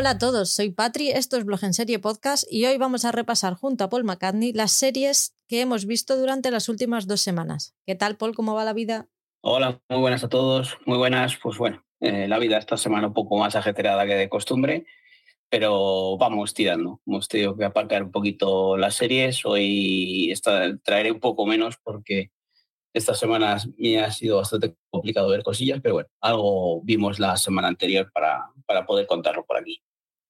Hola a todos, soy Patri, esto es Blog en Serie Podcast y hoy vamos a repasar junto a Paul McCartney las series que hemos visto durante las últimas dos semanas. ¿Qué tal, Paul? ¿Cómo va la vida? Hola, muy buenas a todos, muy buenas. Pues bueno, eh, la vida esta semana un poco más ajetreada que de costumbre, pero vamos tirando. Hemos tenido que aparcar un poquito las series. Hoy traeré un poco menos porque estas semanas me ha sido bastante complicado ver cosillas, pero bueno, algo vimos la semana anterior para poder contarlo por aquí.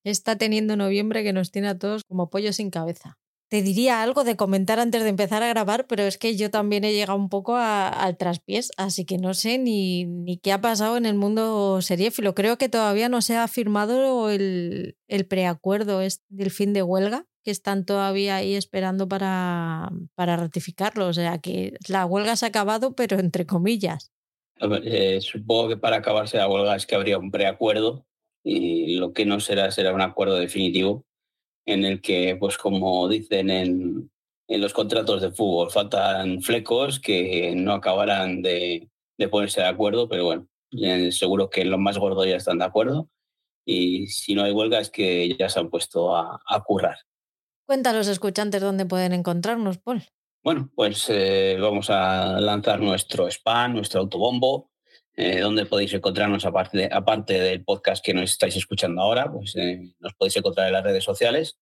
Está teniendo noviembre que nos tiene a todos como pollo sin cabeza. Te diría algo de comentar antes de empezar a grabar, pero es que yo también he llegado un poco al traspiés, así que no sé ni, ni, qué ha pasado en el mundo seriéfilo. Creo que todavía no se ha firmado el, el preacuerdo del fin de huelga, que están todavía ahí esperando para, para ratificarlo. O sea que la huelga se ha acabado, pero entre comillas. Eh, supongo que para acabarse la huelga es que habría un preacuerdo y lo que no será será un acuerdo definitivo en el que, pues como dicen en, en los contratos de fútbol, faltan flecos que no acabarán de, de ponerse de acuerdo, pero bueno, seguro que los más gordos ya están de acuerdo y si no hay huelga es que ya se han puesto a, a currar. Cuenta a los escuchantes dónde pueden encontrarnos, Paul. Bueno, pues eh, vamos a lanzar nuestro spam, nuestro autobombo, eh, donde podéis encontrarnos aparte, aparte del podcast que nos estáis escuchando ahora, pues eh, nos podéis encontrar en las redes sociales,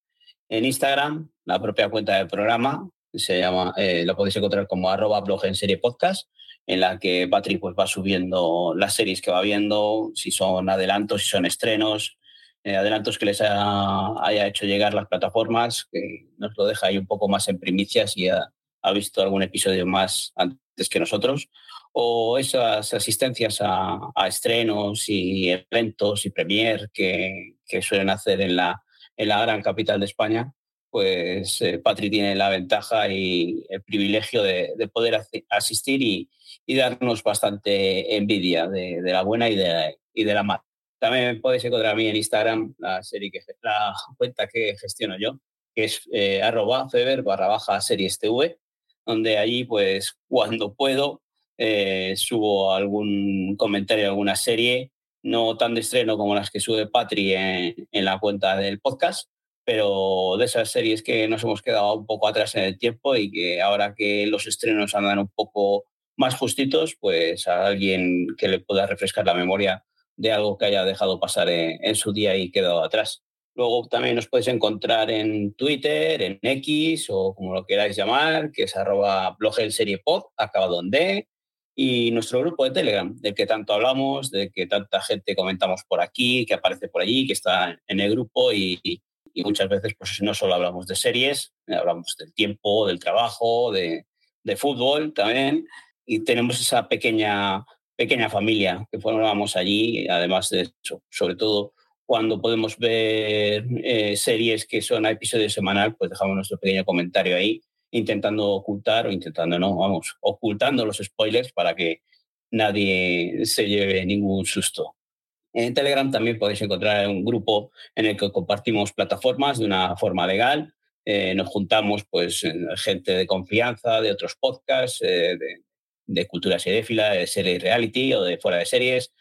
en Instagram, la propia cuenta del programa, se llama, eh, lo podéis encontrar como arroba blog en serie podcast, en la que Patrick pues, va subiendo las series que va viendo, si son adelantos, si son estrenos, eh, adelantos que les ha, haya hecho llegar las plataformas, que nos lo deja ahí un poco más en primicias y ha, ha visto algún episodio más antes que nosotros o esas asistencias a, a, estrenos y eventos y premier que, que, suelen hacer en la, en la gran capital de España, pues eh, Patri tiene la ventaja y el privilegio de, de poder asistir y, y, darnos bastante envidia de, de, la buena y de, y de la mala. También podéis encontrar a mí en Instagram la, serie que, la cuenta que gestiono yo, que es eh, arroba feber barra baja series TV, donde allí pues cuando puedo eh, subo algún comentario de alguna serie, no tan de estreno como las que sube Patri en, en, la cuenta del podcast, pero de esas series que nos hemos quedado un poco atrás en el tiempo y que ahora que los estrenos andan un poco más justitos, pues a alguien que le pueda refrescar la memoria de algo que haya dejado pasar en, en su día y quedado atrás. Luego también nos podéis encontrar en Twitter, en X o como lo queráis llamar, que es arroba blog el serie pod, acabado en D, y nuestro grupo de Telegram, del que tanto hablamos, de que tanta gente comentamos por aquí, que aparece por allí, que está en el grupo y, muchas veces pues no solo hablamos de series, hablamos del tiempo, del trabajo, de, de fútbol también y tenemos esa pequeña, pequeña familia que formamos allí, además de eso, sobre todo cuando podemos ver eh, series que son a episodio semanal, pues dejamos nuestro pequeño comentario ahí intentando ocultar o intentando, no, vamos, ocultando los spoilers para que nadie se lleve ningún susto. En Telegram también podéis encontrar un grupo en el que compartimos plataformas de una forma legal. Eh, nos juntamos pues gente de confianza, de otros podcasts, eh, de, de, cultura seriéfila, de series reality o de fuera de series,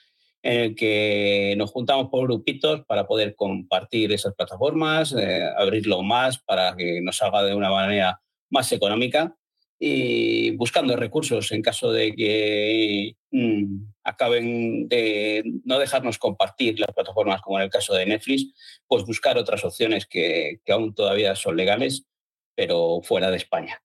en el que nos juntamos por grupitos para poder compartir esas plataformas, eh, abrirlo más para que nos haga de una manera más económica y buscando recursos en caso de que mmm, acaben de no dejarnos compartir las plataformas como en el caso de Netflix, pues buscar otras opciones que, que aún todavía son legales, pero fuera de España.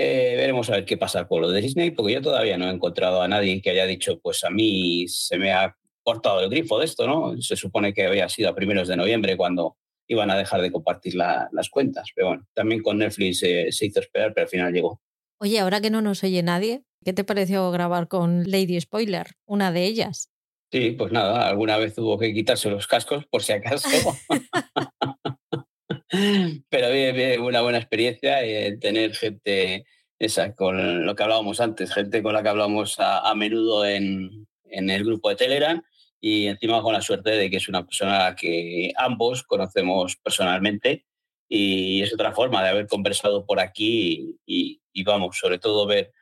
Eh, veremos a ver qué pasa con lo de Disney, porque yo todavía no he encontrado a nadie que haya dicho, pues a mí se me ha cortado el grifo de esto, ¿no? Se supone que había sido a primeros de noviembre cuando iban a dejar de compartir la, las cuentas. Pero bueno, también con Netflix eh, se hizo esperar, pero al final llegó. Oye, ahora que no nos oye nadie, ¿qué te pareció grabar con Lady Spoiler, una de ellas? Sí, pues nada, alguna vez tuvo que quitarse los cascos por si acaso. pero bien, bien, una buena experiencia eh, tener gente esa, con lo que hablábamos antes, gente con la que hablamos a, a menudo en, en el grupo de Telegram y encima con la suerte de que es una persona que ambos conocemos personalmente y es otra forma de haber conversado por aquí y, y vamos, sobre todo ver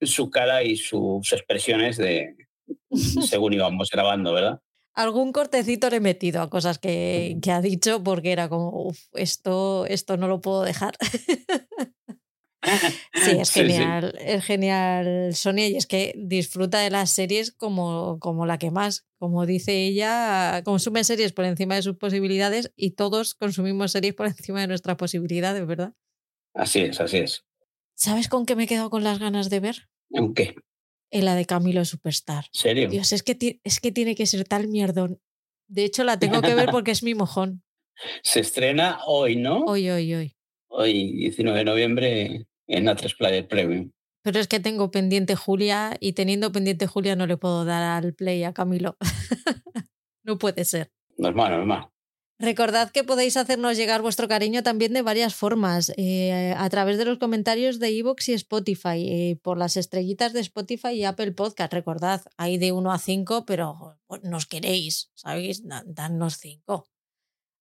su cara y sus expresiones de según íbamos grabando, ¿verdad? algún cortecito le he metido a cosas que, que ha dicho porque era como, uff, esto, esto no lo puedo dejar. Sí, es genial, es genial Sonia y es que disfruta de las series como, como la que más, como dice ella, consume series por encima de sus posibilidades y todos consumimos series por encima de nuestras posibilidades, ¿verdad? Así es, así es. ¿Sabes con qué me he quedado con las ganas de ver? ¿En qué? En la de Camilo Superstar. ¿Serio? Dios, es que, es que tiene que ser tal mierdón. De hecho, la tengo que ver porque es mi mojón. Se estrena hoy, ¿no? Hoy, hoy, hoy. Hoy, 19 de noviembre, en A3 Player Premium. Pero es que tengo pendiente Julia y teniendo pendiente Julia no le puedo dar al play a Camilo. no puede ser. Normal, normal. Recordad que podéis hacernos llegar vuestro cariño también de varias formas, eh, a través de los comentarios de Evox y Spotify, eh, por las estrellitas de Spotify y Apple Podcast. Recordad, hay de 1 a 5, pero nos queréis, ¿sabéis? Danos 5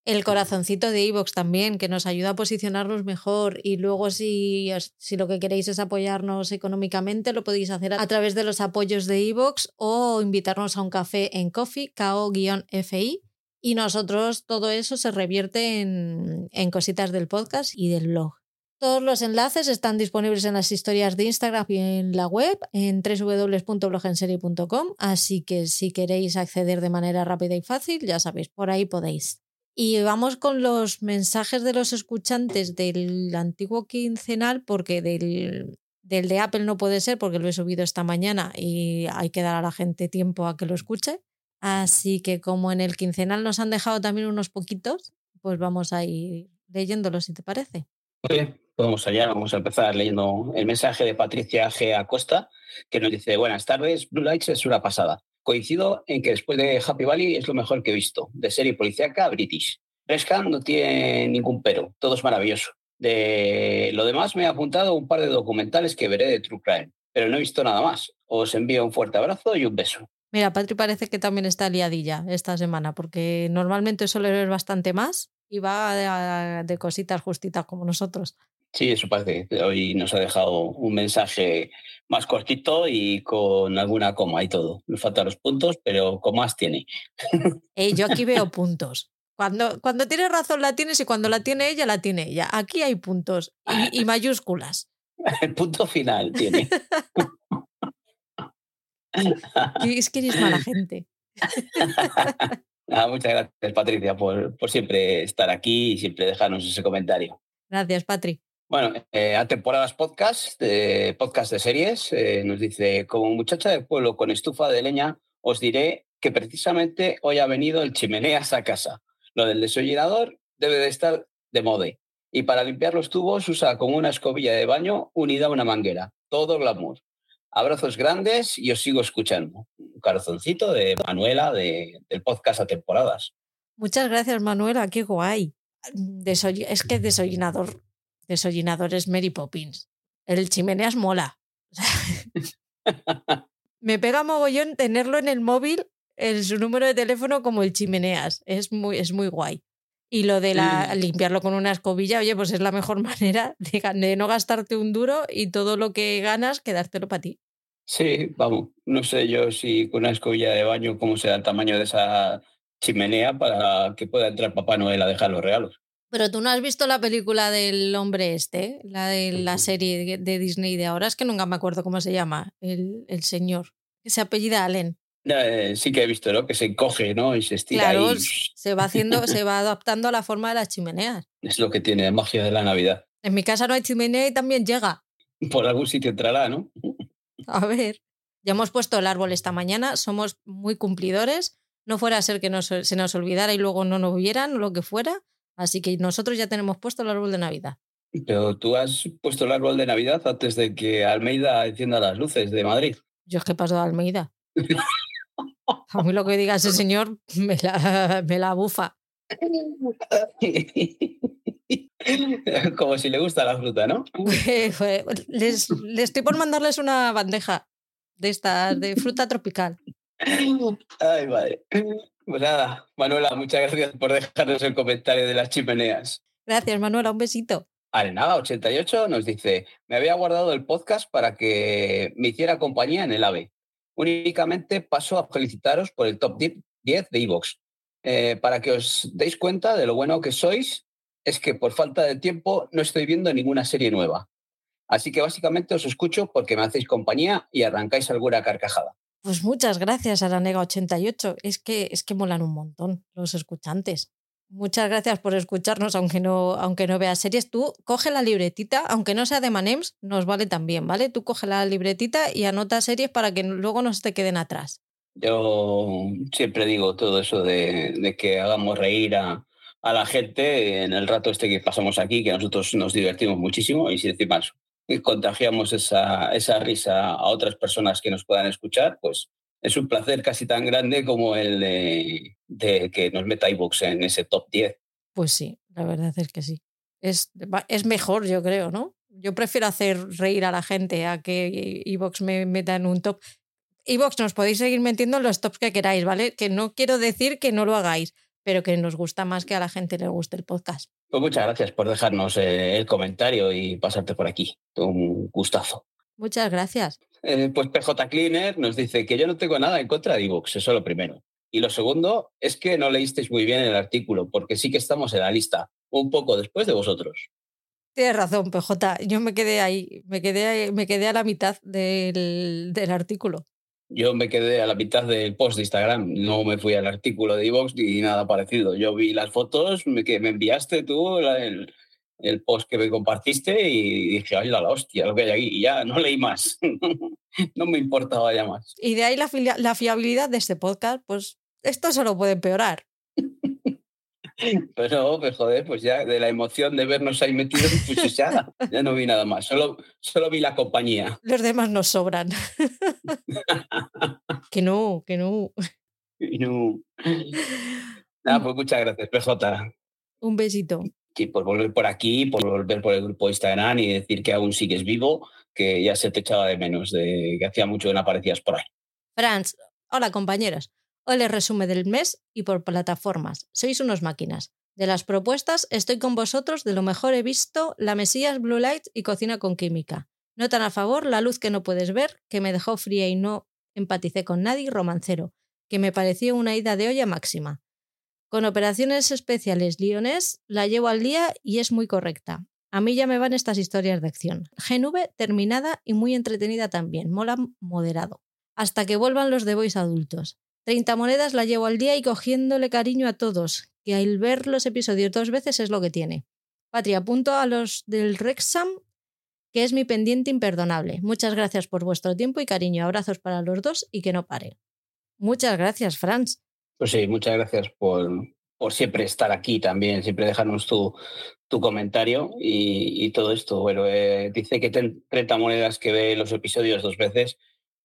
el corazoncito de iVoox también, que nos ayuda a posicionarnos mejor. Y luego, si, si lo que queréis es apoyarnos económicamente, lo podéis hacer a través de los apoyos de iVoox o invitarnos a un café en Coffee, KO-FI. Y nosotros todo eso se revierte en, en cositas del podcast y del blog. Todos los enlaces están disponibles en las historias de Instagram y en la web en www.blogenserie.com, así que si queréis acceder de manera rápida y fácil, ya sabéis, por ahí podéis. Y vamos con los mensajes de los escuchantes del antiguo quincenal, porque del, del de Apple no puede ser, porque lo he subido esta mañana y hay que dar a la gente tiempo a que lo escuche. Así que como en el quincenal nos han dejado también unos poquitos, pues vamos a ir leyéndolos, si te parece. Muy bien, vamos allá, vamos a empezar leyendo el mensaje de Patricia G. Acosta, que nos dice, buenas tardes, Blue Lights es una pasada. Coincido en que después de Happy Valley es lo mejor que he visto, de serie policíaca british. Rescan no tiene ningún pero, todo es maravilloso. De lo demás me he apuntado un par de documentales que veré de True Crime, pero no he visto nada más. Os envío un fuerte abrazo y un beso. Mira, Patri parece que también está liadilla esta semana, porque normalmente suele ver bastante más y va de, cositas justitas como nosotros. Sí, eso parece. Hoy nos ha dejado un mensaje más cortito y con alguna coma y todo. Nos faltan los puntos, pero comas tiene. Eh, yo aquí veo puntos. Cuando, cuando tiene razón la tienes y cuando la tiene ella, la tiene ella. Aquí hay puntos y, mayúsculas. El punto final tiene. es que eres mala gente. muchas gracias, Patricia, por, por siempre estar aquí y siempre dejarnos ese comentario. Gracias, Patri. Bueno, eh, a temporadas podcast, podcast de series, eh, nos dice, como muchacha del pueblo con estufa de leña, os diré que precisamente hoy ha venido el chimeneas a casa. Lo del desollinador debe de estar de moda. Y para limpiar los tubos usa como una escobilla de baño unida a una manguera. Todo glamour. Abrazos grandes y os sigo escuchando. Un corazoncito de Manuela de, del podcast a temporadas. Muchas gracias, Manuela. Qué guay. es que desollinador desollinadores Mary Poppins. El chimeneas mola. me pega mogollón tenerlo en el móvil, en su número de teléfono como el chimeneas. Es muy, es muy guay. Y lo de la, limpiarlo con una escobilla, oye, pues es la mejor manera de, no gastarte un duro y todo lo que ganas, quedártelo para ti. Sí, vamos, no sé yo si con una escobilla de baño, cómo será el tamaño de esa chimenea para que pueda entrar Papá Noel a dejar los regalos. Pero tú no has visto la película del hombre este, la de la serie de Disney de ahora, es que nunca me acuerdo cómo se llama, el, el señor, que se apellida Allen. Eh, sí que he visto, ¿no? Que se encoge, ¿no? Y se estira. Claro, se va haciendo, se va adaptando a la forma de las chimeneas. Es lo que tiene la magia de la Navidad. En mi casa no hay chimenea y también llega. Por algún sitio entrará, ¿no? A ver. Ya hemos puesto el árbol esta mañana, somos muy cumplidores. No fuera a ser que se nos olvidara y luego no nos vieran lo que fuera. Así que nosotros ya tenemos puesto el árbol de Navidad. Pero tú has puesto el árbol de Navidad antes de que Almeida encienda las luces de Madrid. Yo es que paso de Almeida. A mí lo que diga ese señor me la, me la bufa. Como si le gusta la fruta, ¿no? les, les estoy por mandarles una bandeja de estas, de fruta tropical. Ay, madre. Pues nada, Manuela, muchas gracias por dejarnos el comentario de las chimeneas. Gracias, Manuela, un besito. Arenada88 nos dice, me había guardado el podcast para que me hiciera compañía en el AVE. Únicamente paso a felicitaros por el top tip 10 de iVoox. Eh, para que os deis cuenta de lo bueno que sois, es que por falta de tiempo no estoy viendo ninguna serie nueva. Así que básicamente os escucho porque me hacéis compañía y arrancáis alguna carcajada. Pues muchas gracias a la Nega88. Es que, es que molan un montón los escuchantes. Muchas gracias por escucharnos, aunque no, aunque no veas series. Tú coge la libretita, aunque no sea de Manems, nos vale también, ¿vale? Tú coge la libretita y anota series para que luego no se te queden atrás. Yo siempre digo todo eso de, que hagamos reír a, la gente en el rato este que pasamos aquí, que nosotros nos divertimos muchísimo y si encima contagiamos esa, esa risa a otras personas que nos puedan escuchar, pues es un placer casi tan grande como el de, que nos meta iVoox en ese top 10. Pues sí, la verdad es que sí. Es, es mejor, yo creo, ¿no? Yo prefiero hacer reír a la gente a que iVoox me meta en un top. iVoox nos podéis seguir metiendo en los tops que queráis, ¿vale? Que no quiero decir que no lo hagáis, pero que nos gusta más que a la gente le guste el podcast. Pues muchas gracias por dejarnos eh, el comentario y pasarte por aquí. Un gustazo. Muchas gracias. Eh, pues PJ Cleaner nos dice que yo no tengo nada en contra de Evox, eso es lo primero. Y lo segundo es que no leísteis muy bien el artículo, porque sí que estamos en la lista, un poco después de vosotros. Tienes razón, PJ. Yo me quedé ahí, me quedé, me quedé a la mitad del, artículo. Yo me quedé a la mitad del post de Instagram, no me fui al artículo de Evox ni nada parecido. Yo vi las fotos que me enviaste tú, el, el post que me compartiste y dije, ay, la hostia, lo que hay aquí. Y ya no leí más. no me importaba ya más. Y de ahí la, la fiabilidad de este podcast, pues esto solo puede empeorar. Pero, pues joder, pues ya de la emoción de vernos ahí metidos, pues ya, ya no vi nada más, solo, solo vi la compañía. Los demás nos sobran. que no, que no. No. Nada, pues muchas gracias, PJ. Un besito sí, por volver por aquí, por volver por el grupo de Instagram y decir que aún sigues vivo, que ya se te echaba de menos, de que hacía mucho que no aparecías por ahí. Franz, hola compañeros. Hoy les resume del mes y por plataformas. Sois unos máquinas. De las propuestas, estoy con vosotros, de lo mejor he visto La Mesías Blue Light y Cocina con Química. Notan a favor La luz que no puedes ver, que me dejó fría y no empaticé con nadie, romancero, que me pareció una ida de olla máxima. Con operaciones especiales Lyonés la llevo al día y es muy correcta. A mí ya me van estas historias de acción. GNV terminada y muy entretenida también, mola moderado. Hasta que vuelvan los de Boys adultos. 30 monedas la llevo al día y cogiéndole cariño a todos, que al ver los episodios dos veces es lo que tiene. Patria, apunto a los del Rexam, que es mi pendiente imperdonable. Muchas gracias por vuestro tiempo y cariño. Abrazos para los dos y que no pare. Muchas gracias, Franz. Pues sí, muchas gracias por, por siempre estar aquí también, siempre dejarnos tu, tu comentario y, todo esto. Bueno, eh, dice que 30 monedas que ve los episodios dos veces,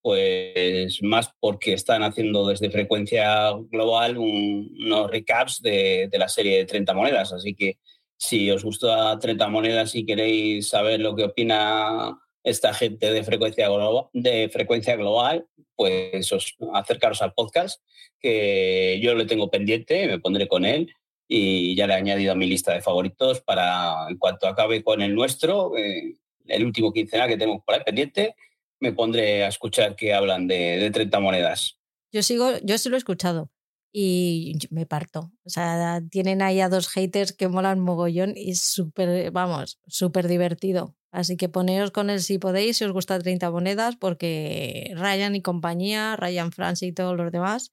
pues más porque están haciendo desde frecuencia global unos recaps de, de, la serie de 30 monedas. Así que si os gusta 30 monedas y queréis saber lo que opina esta gente de frecuencia global, de frecuencia global pues os acercaros al podcast, que yo le tengo pendiente, me pondré con él y ya le he añadido a mi lista de favoritos para, en cuanto acabe con el nuestro, eh, el último quincenal que tenemos por ahí pendiente, me pondré a escuchar que hablan de, de 30 monedas. Yo sigo, yo sí lo he escuchado y me parto. O sea, tienen ahí a dos haters que molan mogollón y súper, vamos, súper divertido. Así que poneos con él si podéis, si os gusta 30 monedas, porque Ryan y compañía, Ryan Francis y todos los demás,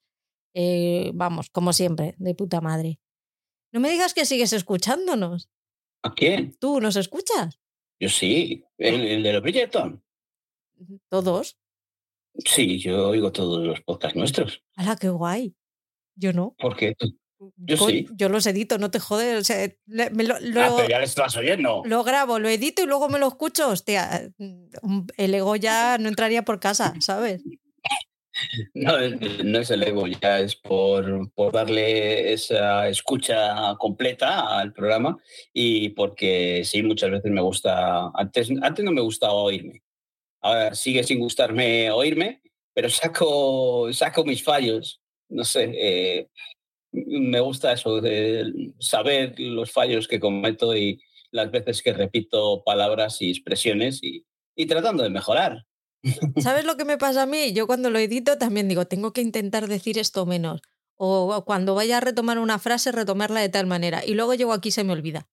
eh, vamos, como siempre, de puta madre. No me digas que sigues escuchándonos. ¿A quién? ¿Tú nos escuchas? Yo sí, el, de los Bridgerton. ¿Todos? Sí, yo oigo todos los podcasts nuestros. ¡Hala, qué guay! Yo no. ¿Por qué? Yo sí. Yo los edito, no te jodes. O lo, ah, pero ya lo estás oyendo. Lo grabo, lo edito y luego me lo escucho. Hostia, mm, el ego ya no entraría por casa, ¿sabes? No, no es el ego, ya es por, por darle esa escucha completa al programa y porque sí, muchas veces me gusta. Antes, antes no me gustaba oírme. Ahora sigue sin gustarme oírme, pero saco, saco mis fallos. No sé, eh, me gusta eso de saber los fallos que cometo y las veces que repito palabras y expresiones y, tratando de mejorar. ¿Sabes lo que me pasa a mí? Yo cuando lo edito también digo, tengo que intentar decir esto menos. O cuando vaya a retomar una frase, retomarla de tal manera. Y luego llego aquí y se me olvida.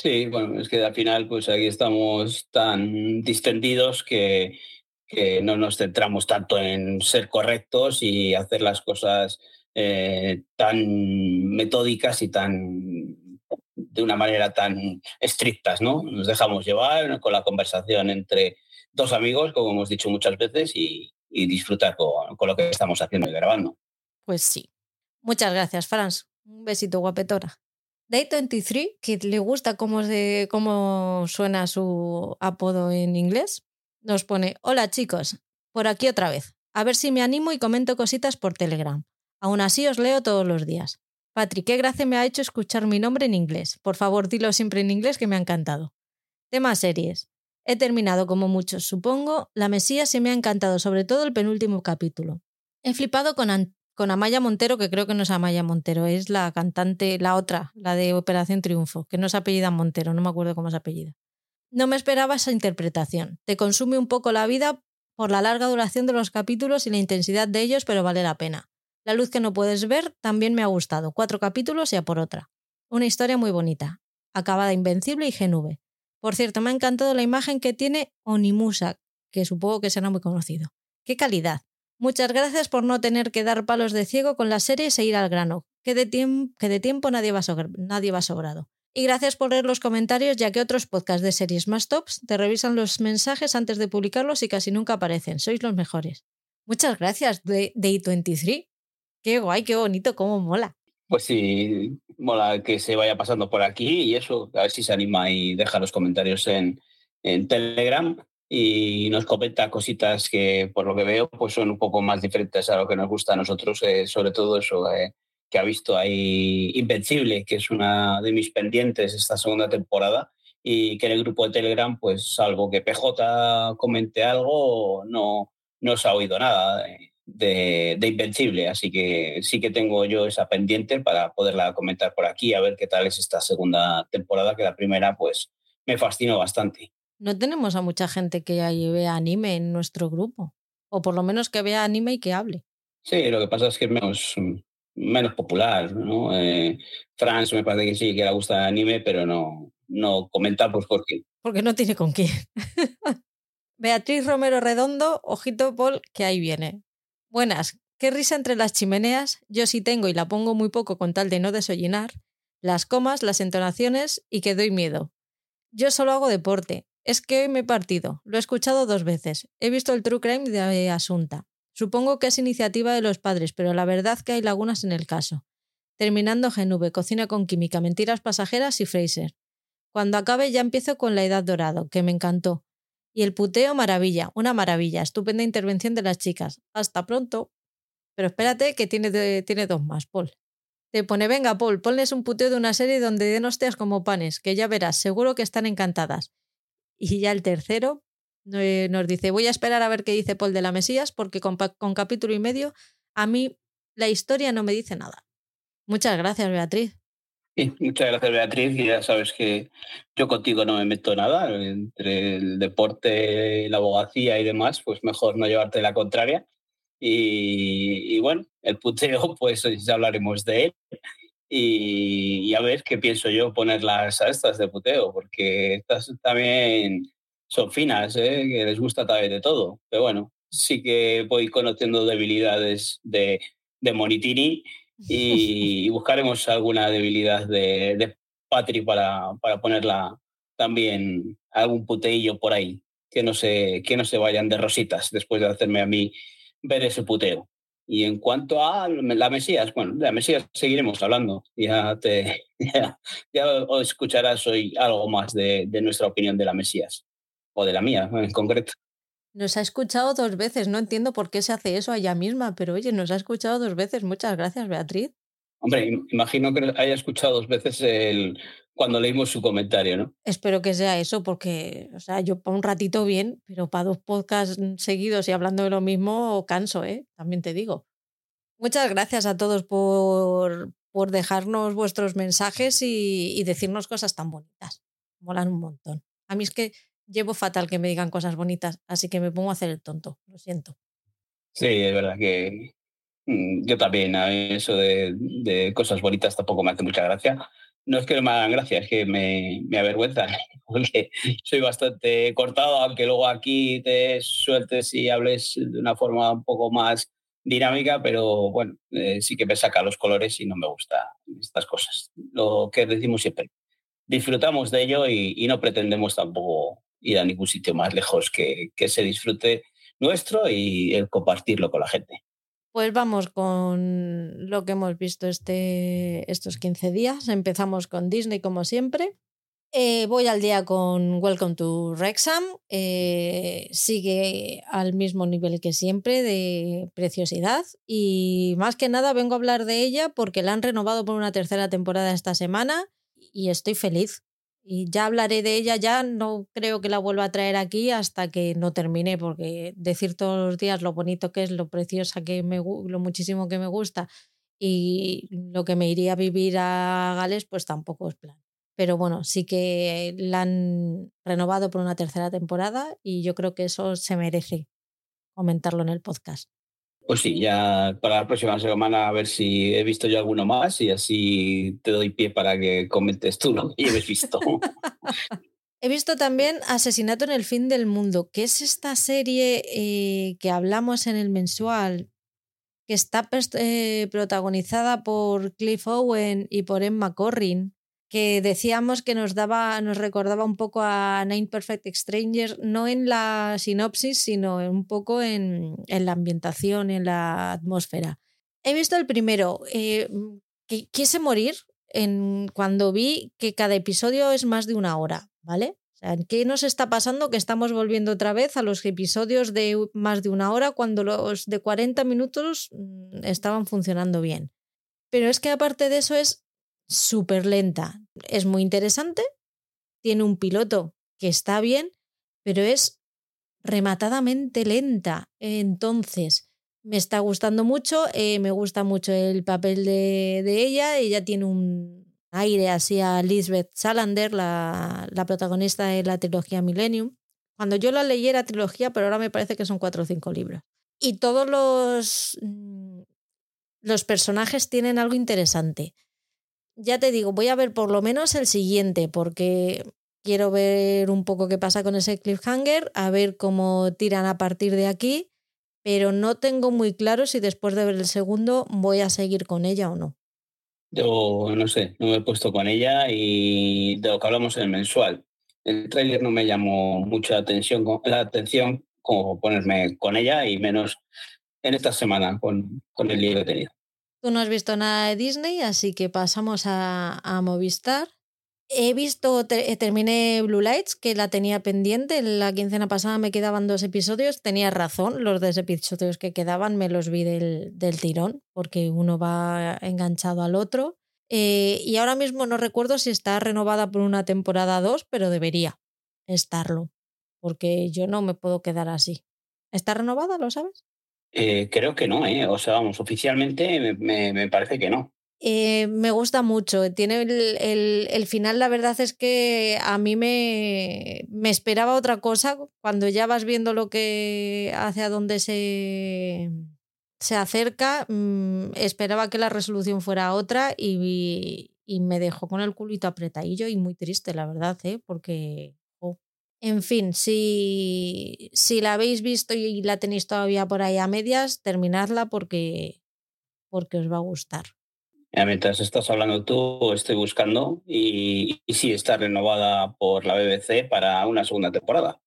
Sí, bueno, es que al final, pues aquí estamos tan distendidos que, que no nos centramos tanto en ser correctos y hacer las cosas eh, tan metódicas y tan de una manera tan estrictas, ¿no? Nos dejamos llevar con la conversación entre dos amigos, como hemos dicho muchas veces, y, disfrutar con, con, lo que estamos haciendo y grabando. Pues sí. Muchas gracias, Franz. Un besito, guapetora. Day23, que le gusta cómo, se, cómo suena su apodo en inglés, nos pone, hola chicos, por aquí otra vez. A ver si me animo y comento cositas por Telegram. Aún así os leo todos los días. Patrick, qué gracia me ha hecho escuchar mi nombre en inglés. Por favor, dilo siempre en inglés que me ha encantado. Tema series. He terminado como muchos, supongo. La Mesías se me ha encantado, sobre todo el penúltimo capítulo. He flipado con, con Amaya Montero, que creo que no es Amaya Montero, es la cantante, la otra, la de Operación Triunfo, que no se apellida Montero, no me acuerdo cómo se apellida. No me esperaba esa interpretación. Te consume un poco la vida por la larga duración de los capítulos y la intensidad de ellos, pero vale la pena. La luz que no puedes ver también me ha gustado. Cuatro capítulos y a por otra. Una historia muy bonita. Acabada invencible y genuve. Por cierto, me ha encantado la imagen que tiene Onimusa, que supongo que será muy conocido. ¡Qué calidad! Muchas gracias por no tener que dar palos de ciego con las series e ir al grano, que de, tiempo nadie va, nadie va sobrado. Y gracias por leer los comentarios, ya que otros podcasts de series más tops te revisan los mensajes antes de publicarlos y casi nunca aparecen. Sois los mejores. Muchas gracias, Day23. Qué guay, qué bonito, cómo mola. Pues sí, mola que se vaya pasando por aquí y eso, a ver si se anima y deja los comentarios en, en Telegram y nos comenta cositas que, por lo que veo, pues son un poco más diferentes a lo que nos gusta a nosotros, eh, sobre todo eso eh, que ha visto ahí Invencible, que es una de mis pendientes esta segunda temporada y que en el grupo de Telegram, pues salvo que PJ comente algo, no, no se ha oído nada. Eh de, Invencible, así que sí que tengo yo esa pendiente para poderla comentar por aquí, a ver qué tal es esta segunda temporada, que la primera pues me fascinó bastante. No tenemos a mucha gente que vea anime en nuestro grupo, o por lo menos que vea anime y que hable. Sí, lo que pasa es que es menos, menos popular, ¿no? Eh, Franz me parece que sí, que le gusta anime, pero no, no comenta pues por qué. Porque no tiene con quién. Beatriz Romero Redondo, ojito Paul, que ahí viene. Buenas, qué risa entre las chimeneas, yo sí tengo y la pongo muy poco con tal de no desollinar, las comas, las entonaciones y que doy miedo. Yo solo hago deporte, es que hoy me he partido, lo he escuchado dos veces, he visto el True Crime de Asunta. Supongo que es iniciativa de los padres, pero la verdad que hay lagunas en el caso. Terminando GNV, Cocina con Química, Mentiras Pasajeras y Fraser. Cuando acabe ya empiezo con La Edad Dorado, que me encantó. Y el puteo, maravilla, una maravilla, estupenda intervención de las chicas. Hasta pronto. Pero espérate que tiene, tiene dos más, Paul. Te pone, venga, Paul, ponles un puteo de una serie donde den hostias como panes, que ya verás, seguro que están encantadas. Y ya el tercero eh, nos dice, voy a esperar a ver qué dice Paul de la Mesías, porque con, con capítulo y medio a mí la historia no me dice nada. Muchas gracias, Beatriz muchas gracias Beatriz, y ya sabes que yo contigo no me meto nada, entre el deporte, la abogacía y demás, pues mejor no llevarte la contraria. Y, bueno, el puteo, pues ya hablaremos de él. Y, a ver qué pienso yo ponerlas a estas de puteo, porque estas también son finas, ¿eh? que les gusta también de todo. Pero bueno, sí que voy conociendo debilidades de, de Monitini y, buscaremos alguna debilidad de, de Patrick para, para ponerla también algún puteillo por ahí, que no, se, que no se vayan de rositas después de hacerme a mí ver ese puteo. Y en cuanto a la Mesías, bueno, de la Mesías seguiremos hablando. Ya, te, ya, escucharás hoy algo más de, de, nuestra opinión de la Mesías, o de la mía en concreto. Nos ha escuchado dos veces, no entiendo por qué se hace eso allá misma, pero oye, nos ha escuchado dos veces. Muchas gracias, Beatriz. Hombre, imagino que haya escuchado dos veces el, cuando leímos su comentario, ¿no? Espero que sea eso, porque, o sea, yo para un ratito bien, pero para dos podcasts seguidos y hablando de lo mismo, canso, ¿eh? También te digo. Muchas gracias a todos por, por dejarnos vuestros mensajes y, y decirnos cosas tan bonitas. Molan un montón. A mí es que llevo fatal que me digan cosas bonitas, así que me pongo a hacer el tonto, lo siento. Sí, es verdad que Mm, yo también, a mí eso de, de, cosas bonitas tampoco me hace mucha gracia. No es que no me hagan gracia, es que me, me avergüenza, porque soy bastante cortado, aunque luego aquí te sueltes y hables de una forma un poco más dinámica, pero bueno, eh, sí que me saca los colores y no me gusta estas cosas. Lo que decimos siempre, disfrutamos de ello y, no pretendemos tampoco ir a ningún sitio más lejos que, que se disfrute nuestro y el compartirlo con la gente. Pues vamos con lo que hemos visto este, estos 15 días. Empezamos con Disney como siempre. Eh, voy al día con Welcome to Wrexham. Eh, sigue al mismo nivel que siempre de preciosidad. Y más que nada vengo a hablar de ella porque la han renovado por una tercera temporada esta semana y estoy feliz. Y ya hablaré de ella, ya no creo que la vuelva a traer aquí hasta que no termine, porque decir todos los días lo bonito que es, lo preciosa que me lo muchísimo que me gusta y lo que me iría a vivir a Gales, pues tampoco es plan. Pero bueno, sí que la han renovado por una tercera temporada y yo creo que eso se merece comentarlo en el podcast. Pues sí, ya para la próxima semana a ver si he visto yo alguno más y así te doy pie para que comentes tú lo que he visto. He visto también Asesinato en el fin del mundo, que es esta serie eh, que hablamos en el mensual, que está eh, protagonizada por Cliff Owen y por Emma Corrin, que decíamos que nos daba, nos recordaba un poco a Nine Perfect Strangers, no en la sinopsis, sino un poco en, la ambientación, en la atmósfera. He visto el primero, eh, quise morir en, cuando vi que cada episodio es más de una hora, ¿vale? ¿qué nos está pasando? Que estamos volviendo otra vez a los episodios de más de una hora cuando los de 40 minutos mm, estaban funcionando bien. Pero es que aparte de eso es súper lenta. Es muy interesante, tiene un piloto que está bien, pero es rematadamente lenta. Entonces, me está gustando mucho, eh, me gusta mucho el papel de, de, ella, ella tiene un aire así a Lisbeth Salander, la, la protagonista de la trilogía Millennium. Cuando yo la leí era trilogía, pero ahora me parece que son cuatro o cinco libros. Y todos los, mm, los personajes tienen algo interesante ya te digo, voy a ver por lo menos el siguiente, porque quiero ver un poco qué pasa con ese cliffhanger, a ver cómo tiran a partir de aquí, pero no tengo muy claro si después de ver el segundo voy a seguir con ella o no. Yo no sé, no me he puesto con ella y de lo que hablamos en el mensual. El tráiler no me llamó mucha atención, la atención como ponerme con ella y menos en esta semana con, con el lío que he tenido. Tú no has visto nada de Disney, así que pasamos a, Movistar. He visto, eh, terminé Blue Lights, que la tenía pendiente. La quincena pasada me quedaban dos episodios. Tenía razón, los dos episodios que quedaban me los vi del, tirón, porque uno va enganchado al otro. Eh, y ahora mismo no recuerdo si está renovada por una temporada 2, pero debería estarlo, porque yo no me puedo quedar así. ¿Está renovada, lo sabes? Eh, creo que no, ¿eh? O sea, vamos, oficialmente me, me, parece que no. Eh, me gusta mucho. Tiene el, el, final, la verdad es que a mí me, me, esperaba otra cosa. Cuando ya vas viendo lo que hacia dónde se, se acerca, mm, esperaba que la resolución fuera otra y, y, me dejó con el culito apretadillo y muy triste, la verdad, ¿eh? porque en fin, si, si la habéis visto y la tenéis todavía por ahí a medias, terminadla porque, porque os va a gustar. mientras estás hablando tú, estoy buscando y, y, sí está renovada por la BBC para una segunda temporada.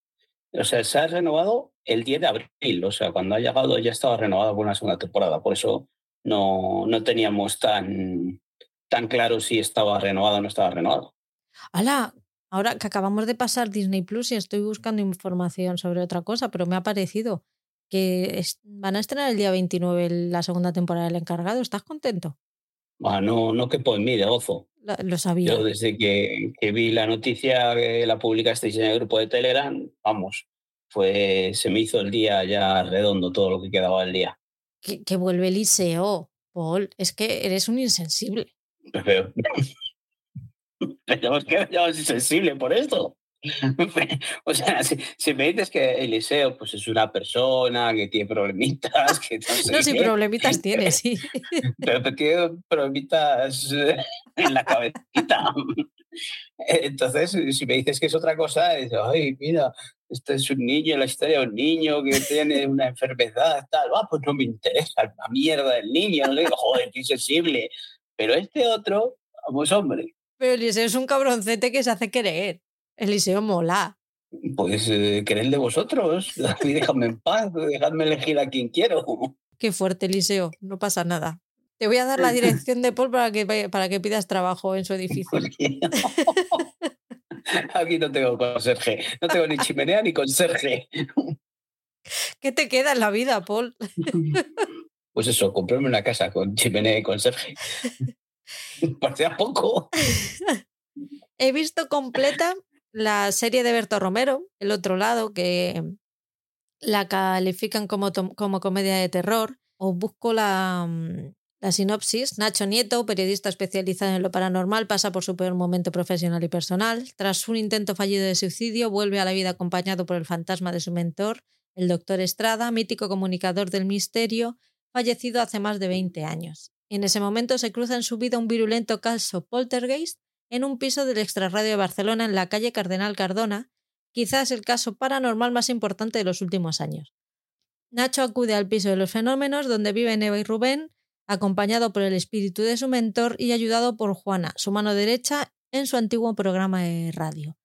O sea, se ha renovado el 10 de abril, o sea, cuando ha llegado ya estaba renovada por una segunda temporada. Por eso no, no teníamos tan, tan claro si estaba renovada o no estaba renovada. ¡Hala! Ahora que acabamos de pasar Disney Plus y estoy buscando información sobre otra cosa, pero me ha parecido que van a estrenar el día 29 la segunda temporada del encargado. ¿Estás contento? Bueno, no, no que por mí, de gozo. Lo, sabía. Yo desde que, vi la noticia que la publicasteis en el grupo de Telegram, vamos, pues se me hizo el día ya redondo todo lo que quedaba del día. Que, que vuelve Eliseo, Paul. Es que eres un insensible. Pero, Tenemos que por esto. o sea, si, me dices que Eliseo pues es una persona que tiene problemitas, que no sé No, si problemitas tiene, sí. Pero que tiene problemitas en la cabecita. Entonces, si me dices que es otra cosa, dices, ay, mira, este es un niño, la historia de un niño que tiene una enfermedad, tal, ah, pues no me interesa la mierda del niño, no le digo, joder, qué sensible. Pero este otro, pues hombre. Pero Eliseo es un cabroncete que se hace querer. Eliseo mola. Pues eh, de vosotros, déjame en paz, dejadme elegir a quien quiero. Qué fuerte, Eliseo, no pasa nada. Te voy a dar la dirección de Paul para que, para que pidas trabajo en su edificio. Aquí no tengo conserje, no tengo ni chimenea ni conserje. ¿Qué te queda en la vida, Paul? Pues eso, comprarme una casa con chimenea y conserje. Parecía poco. He visto completa la serie de Berto Romero, El otro lado, que la califican como, como comedia de terror. O busco la, mm, la sinopsis. Nacho Nieto, periodista especializado en lo paranormal, pasa por su peor momento profesional y personal. Tras un intento fallido de suicidio, vuelve a la vida acompañado por el fantasma de su mentor, el doctor Estrada, mítico comunicador del misterio, fallecido hace más de 20 años. En ese momento se cruza en su vida un virulento caso poltergeist en un piso del extrarradio de Barcelona en la calle Cardenal Cardona, quizás el caso paranormal más importante de los últimos años. Nacho acude al piso de los fenómenos donde viven Eva y Rubén, acompañado por el espíritu de su mentor y ayudado por Juana, su mano derecha, en su antiguo programa de radio.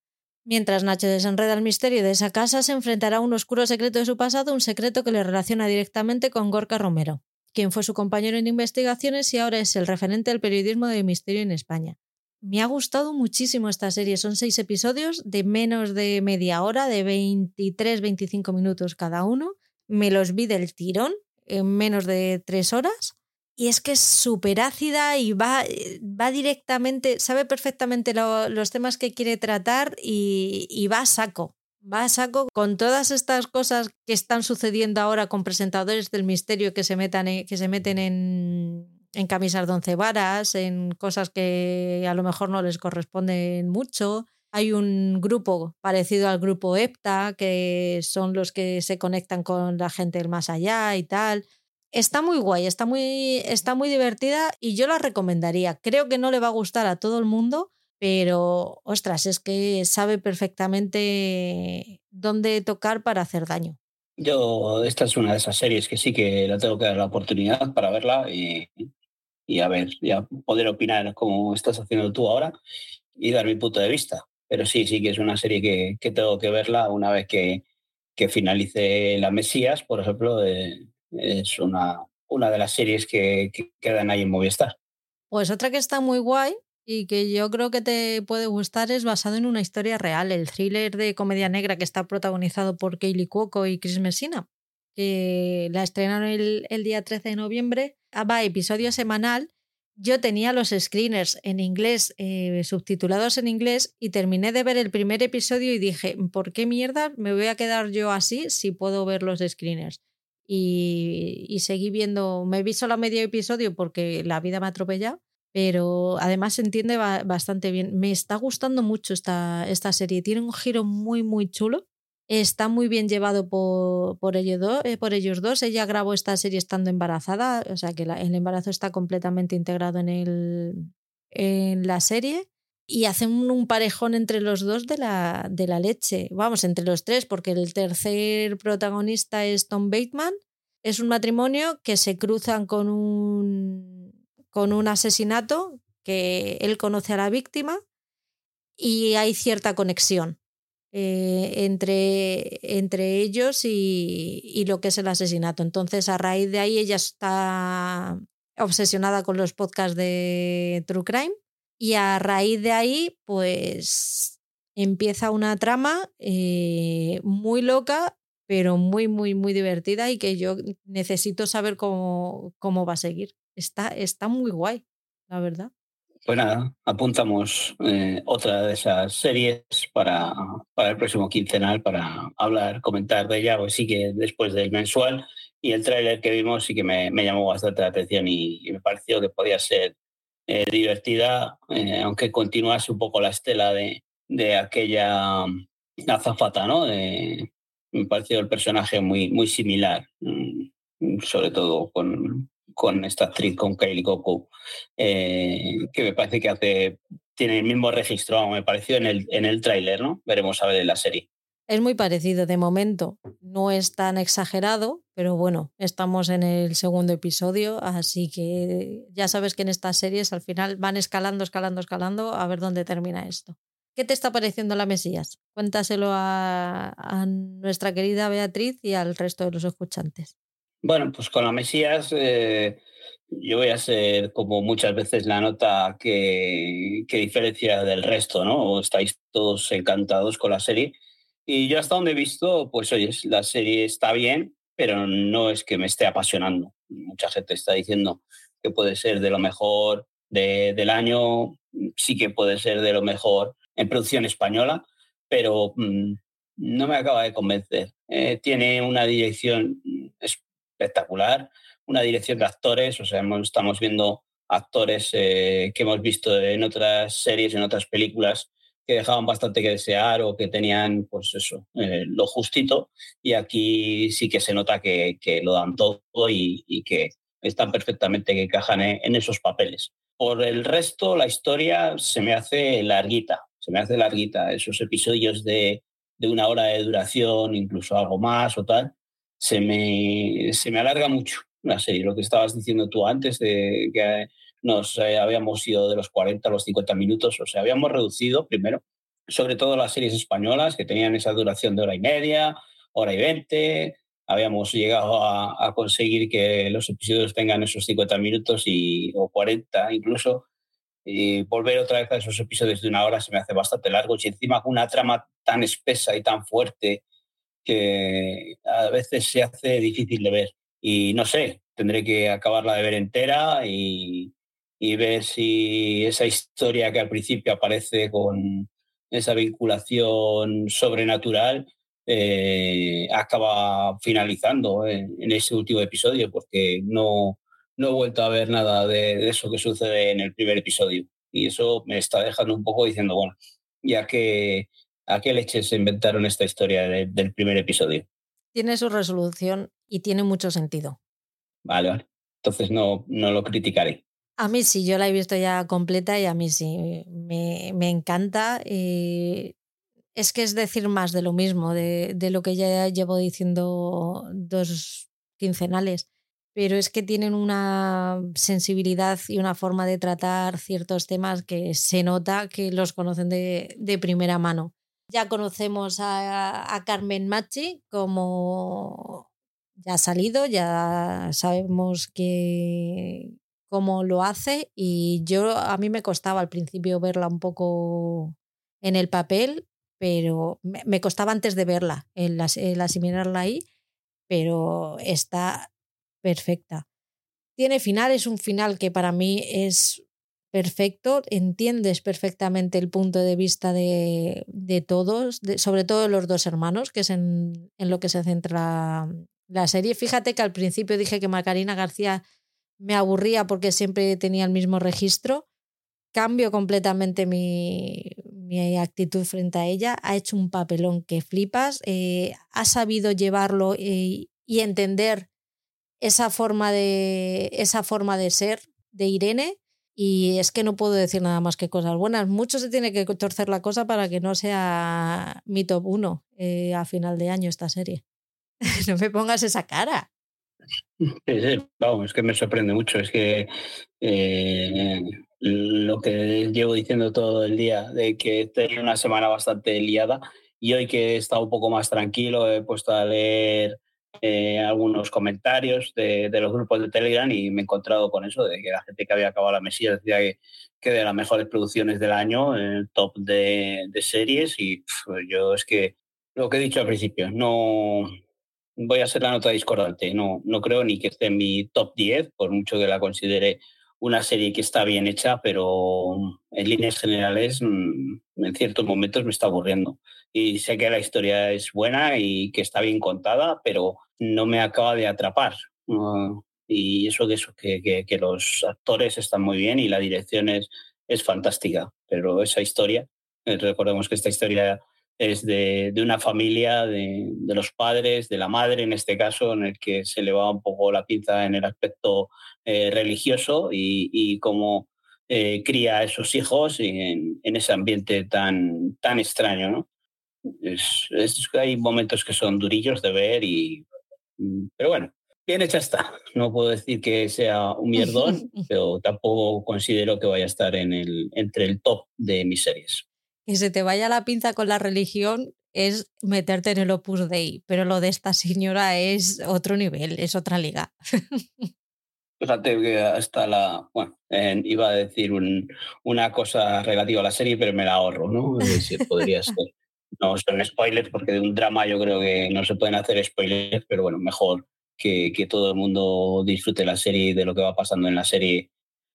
Mientras Nacho desenreda el misterio de esa casa, se enfrentará a un oscuro secreto de su pasado, un secreto que le relaciona directamente con Gorka Romero, quien fue su compañero en investigaciones y ahora es el referente del periodismo de misterio en España. Me ha gustado muchísimo esta serie. Son seis episodios de menos de media hora, de 23-25 minutos cada uno. Me los vi del tirón en menos de tres horas. Y es que es súper ácida y va, va directamente, sabe perfectamente los temas que quiere tratar y, y va a saco. Va a saco con todas estas cosas que están sucediendo ahora con presentadores del misterio que se, metan que se meten en en camisas de once varas, en cosas que a lo mejor no les corresponden mucho. Hay un grupo parecido al grupo EPTA, que son los que se conectan con la gente del más allá y tal. Está muy guay, está muy, está muy divertida y yo la recomendaría. Creo que no le va a gustar a todo el mundo, pero ostras, es que sabe perfectamente dónde tocar para hacer daño. Yo, esta es una de esas series que sí que la tengo que dar la oportunidad para verla y y a ver, ya poder opinar como estás haciendo tú ahora y dar mi punto de vista. Pero sí, sí que es una serie que, que tengo que verla una vez que, que finalice La Mesías, por ejemplo, eh, es una, una de las series que, que, quedan ahí en Movistar. Pues otra que está muy guay y que yo creo que te puede gustar es basado en una historia real, el thriller de comedia negra que está protagonizado por Kaylee Cuoco y Chris Messina, que la estrenaron el, día 13 de noviembre va episodio semanal, yo tenía los screeners en inglés, eh, subtitulados en inglés, y terminé de ver el primer episodio y dije, ¿por qué mierda me voy a quedar yo así si puedo ver los screeners? Y, y seguí viendo, me vi solo medio episodio porque la vida me ha atropellado, pero además se entiende bastante bien. Me está gustando mucho esta, esta serie, tiene un giro muy, muy chulo Está muy bien llevado por, por, ellos eh, por ellos dos. Ella grabó esta serie estando embarazada, o sea que el embarazo está completamente integrado en, el, en la serie. Y hacen un parejón entre los dos de la, de la leche. Vamos, entre los tres, porque el tercer protagonista es Tom Bateman. Es un matrimonio que se cruzan con un, con un asesinato que él conoce a la víctima y hay cierta conexión. Eh, entre, entre ellos y, y, lo que es el asesinato. Entonces, a raíz de ahí, ella está obsesionada con los podcasts de True Crime y a raíz de ahí, pues empieza una trama eh, muy loca, pero muy, muy, muy divertida y que yo necesito saber cómo, cómo va a seguir. Está, está muy guay, la verdad. Pues nada, apuntamos eh, otra de esas series para, para, el próximo quincenal para hablar, comentar de ella, pues sí que después del mensual y el tráiler que vimos sí que me, me, llamó bastante la atención y, me pareció que podía ser eh, divertida, eh, aunque continuase un poco la estela de, de aquella azafata, ¿no? me pareció el personaje muy, muy similar, mm, sobre todo con, con esta actriz, con Kylie Coco, eh, que me parece que hace, tiene el mismo registro, me pareció en el, en el tráiler, ¿no? Veremos a ver en la serie. Es muy parecido de momento, no es tan exagerado, pero bueno, estamos en el segundo episodio, así que ya sabes que en estas series al final van escalando, escalando, escalando a ver dónde termina esto. ¿Qué te está pareciendo la Mesías? Cuéntaselo a, nuestra querida Beatriz y al resto de los escuchantes. Bueno, pues con la Mesías eh, yo voy a ser como muchas veces la nota que, diferencia del resto, ¿no? estáis todos encantados con la serie y yo hasta donde he visto, pues oye, la serie está bien, pero no es que me esté apasionando. Mucha gente está diciendo que puede ser de lo mejor del año, sí que puede ser de lo mejor en producción española, pero mm, no me acaba de convencer. Eh, tiene una dirección espectacular, una dirección de actores, o sea, estamos viendo actores eh, que hemos visto en otras series, en otras películas, que dejaban bastante que desear o que tenían, pues eso, eh, lo justito. Y aquí sí que se nota que, lo dan todo y, y, que están perfectamente, que encajan en, esos papeles. Por el resto, la historia se me hace larguita, se me hace larguita. Esos episodios de, de una hora de duración, incluso algo más o tal, se me, se me alarga mucho la serie. Lo que estabas diciendo tú antes, de que nos eh, habíamos ido de los 40 a los 50 minutos, o sea, habíamos reducido primero, sobre todo las series españolas que tenían esa duración de hora y media, hora y veinte, habíamos llegado a, conseguir que los episodios tengan esos 50 minutos y, o 40 incluso, y volver otra vez a esos episodios de una hora se me hace bastante largo, y encima con una trama tan espesa y tan fuerte que a veces se hace difícil de ver. Y no sé, tendré que acabarla de ver entera y, y ver si esa historia que al principio aparece con esa vinculación sobrenatural eh, acaba finalizando en, ese último episodio, porque no, no he vuelto a ver nada de, eso que sucede en el primer episodio. Y eso me está dejando un poco diciendo, bueno, ya que a qué leches se inventaron esta historia del primer episodio. Tiene su resolución y tiene mucho sentido. Vale, vale. Entonces no, no lo criticaré. A mí sí, yo la he visto ya completa y a mí sí, me, me encanta. Eh, es que es decir más de lo mismo, de, de, lo que ya llevo diciendo dos quincenales, pero es que tienen una sensibilidad y una forma de tratar ciertos temas que se nota que los conocen de, de primera mano. Ya conocemos a, Carmen Machi como ya ha salido, ya sabemos que, cómo lo hace y yo a mí me costaba al principio verla un poco en el papel, pero me, costaba antes de verla, el, asimilarla ahí, pero está perfecta. Tiene final, es un final que para mí es perfecto, entiendes perfectamente el punto de vista de, de todos, sobre todo los dos hermanos, que es en, en lo que se centra la serie. Fíjate que al principio dije que Macarina García me aburría porque siempre tenía el mismo registro. Cambio completamente mi, actitud frente a ella. Ha hecho un papelón que flipas. Eh, ha sabido llevarlo eh, y entender esa forma, de, esa forma de ser de Irene. Y es que no puedo decir nada más que cosas buenas. Mucho se tiene que torcer la cosa para que no sea mi top 1 eh, a final de año esta serie. no me pongas esa cara. Vamos, es que me sorprende mucho. Es que eh, lo que llevo diciendo todo el día, de que tenía una semana bastante liada y hoy que he estado un poco más tranquilo, he puesto a leer eh, algunos comentarios de, los grupos de Telegram y me he encontrado con eso, de que la gente que había acabado la mesilla decía que, que de las mejores producciones del año, el top de, series y yo es que lo que he dicho al principio, no, voy a ser la nota discordante. No, no creo ni que esté en mi top 10, por mucho que la considere una serie que está bien hecha, pero en líneas generales mm, en ciertos momentos me está aburriendo. Y sé que la historia es buena y que está bien contada, pero no me acaba de atrapar. Y eso, que, que, los actores están muy bien y la dirección es, fantástica, pero esa historia recordemos que esta historia es de, una familia, de, los padres, de la madre en este caso, en el que se le va un poco la pinza en el aspecto religioso y, y cómo cría a esos hijos en, en, ese ambiente tan, tan extraño. ¿no? Es, hay momentos que son durillos de ver, y, pero bueno, bien hecha está. No puedo decir que sea un mierdón, pero tampoco considero que vaya a estar en el, entre el top de mis series. Que se te vaya la pinza con la religión es meterte en el Opus Dei, pero lo de esta señora es otro nivel, es otra liga. Fíjate que hasta la. Bueno, iba a decir una cosa relativa a la serie, pero me la ahorro, ¿no? Es decir, podría ser no son spoilers porque de un drama yo creo que no se pueden hacer spoilers, pero bueno, mejor que, que todo el mundo disfrute la serie y de lo que va pasando en la serie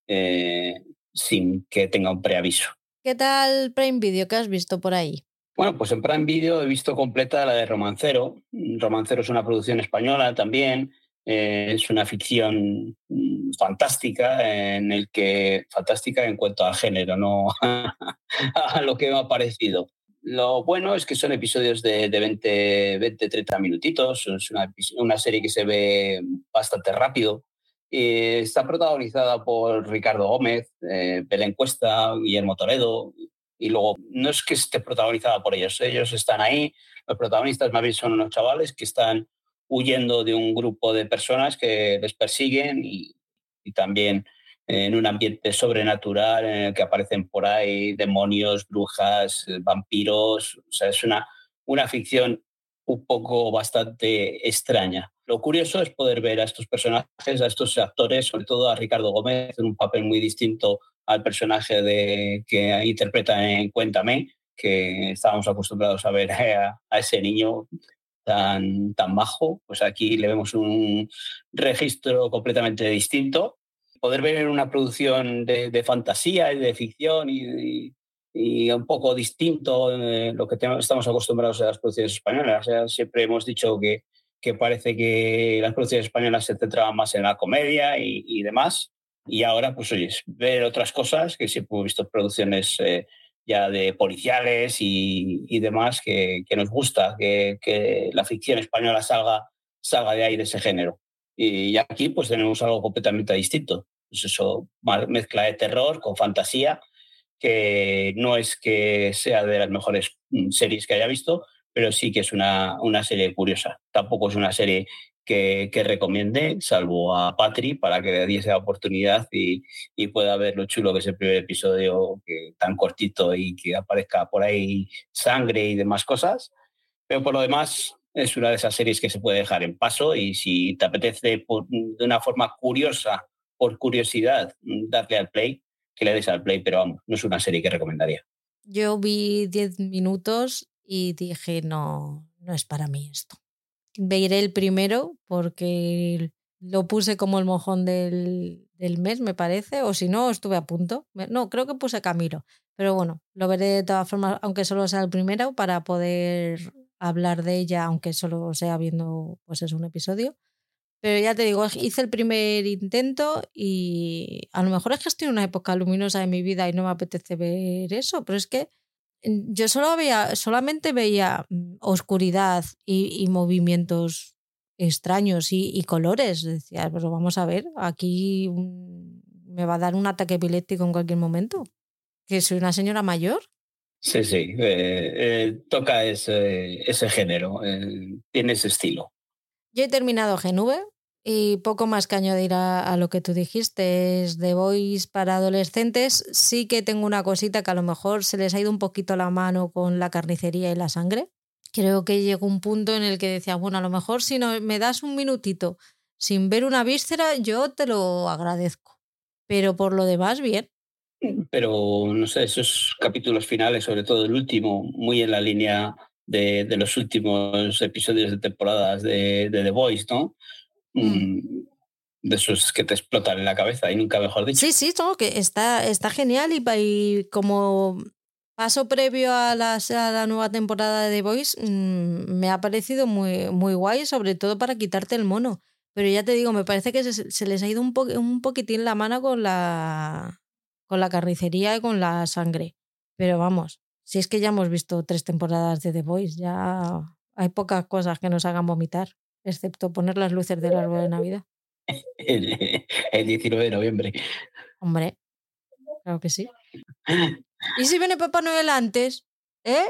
eh, sin que tenga un preaviso. ¿Qué tal Prime Video que has visto por ahí? Bueno, pues en Prime Video he visto completa la de Romancero. Romancero es una producción española también. Eh, es una ficción mm, fantástica en el que fantástica en cuanto al género, no a lo que me ha parecido. Lo bueno es que son episodios de, de 20, 20, 30 minutitos, es una, serie que se ve bastante rápido. Está protagonizada por Ricardo Gómez, eh, Belén Cuesta, Guillermo Toledo, y luego no es que esté protagonizada por ellos, ellos están ahí, los protagonistas más bien son unos chavales que están huyendo de un grupo de personas que les persiguen y también en un ambiente sobrenatural en el que aparecen por ahí demonios, brujas, eh, vampiros. O sea, es una, una ficción un poco bastante extraña. Lo curioso es poder ver a estos personajes, a estos actores, sobre todo a Ricardo Gómez, en un papel muy distinto al personaje de, que interpreta en Cuéntame, que estábamos acostumbrados a ver a, a ese niño tan, tan bajo. Pues aquí le vemos un registro completamente distinto poder ver una producción de, fantasía y de ficción y, un poco distinto de lo que estamos acostumbrados a las producciones españolas. siempre hemos dicho que, que, parece que las producciones españolas se centraban más en la comedia y, demás. Y ahora, pues oye, ver otras cosas, que siempre hemos visto producciones eh, ya de policiales y, demás, que, que, nos gusta, que, que la ficción española salga, salga de ahí, de ese género. Y aquí pues tenemos algo completamente distinto pues eso, mezcla de terror con fantasía, que no es que sea de las mejores mm, series que haya visto, pero sí que es una, una serie curiosa. Tampoco es una serie que, que recomiende, salvo a Patri, para que le diese la oportunidad y, y, pueda ver lo chulo que es el primer episodio, que, tan cortito y que aparezca por ahí sangre y demás cosas. Pero por lo demás, es una de esas series que se puede dejar en paso y si te apetece de una forma curiosa por curiosidad, mm, darle al play, que le des al play, pero vamos, no es una serie que recomendaría. Yo vi 10 minutos y dije, no, no es para mí esto. Veré el primero porque lo puse como el mojón del, del mes, me parece, o si no, estuve a punto. No, creo que puse Camilo, pero bueno, lo veré de todas formas, aunque solo sea el primero, para poder hablar de ella, aunque solo sea viendo pues es un episodio. Pero ya te digo, hice el primer intento y a lo mejor es que estoy en una época luminosa de mi vida y no me apetece ver eso, pero es que mm, yo solo veía, solamente veía mm, oscuridad y, movimientos extraños y, colores. Decía, pero vamos a ver, aquí mm, me va a dar un ataque epiléptico en cualquier momento. Que soy una señora mayor. Sí, sí, eh, eh, toca ese, ese género, eh, tiene ese estilo. Yo he terminado GNV, y poco más que añadir a, lo que tú dijiste, es The Voice para adolescentes. Sí que tengo una cosita que a lo mejor se les ha ido un poquito la mano con la carnicería y la sangre. Creo que llegó un punto en el que decía, bueno, a lo mejor si no me das un minutito sin ver una víscera, yo te lo agradezco. Pero por lo demás, bien. Pero, no sé, esos capítulos finales, sobre todo el último, muy en la línea de, de los últimos episodios de temporadas de, de The Voice, ¿no? Mm. De esos que te explotan en la cabeza y nunca mejor dicho. Sí, sí, todo que está, está genial y, como paso previo a la, la, nueva temporada de The Voice mm, me ha parecido muy, muy guay, sobre todo para quitarte el mono. Pero ya te digo, me parece que se, les ha ido un, un poquitín la mano con la, con la carnicería y con la sangre. Pero vamos, Si es que ya hemos visto tres temporadas de The Voice, ya hay pocas cosas que nos hagan vomitar, excepto poner las luces del árbol de Navidad. El, el 19 de noviembre. Hombre, claro que sí. ¿Y si viene Papá Noel antes? ¿Eh?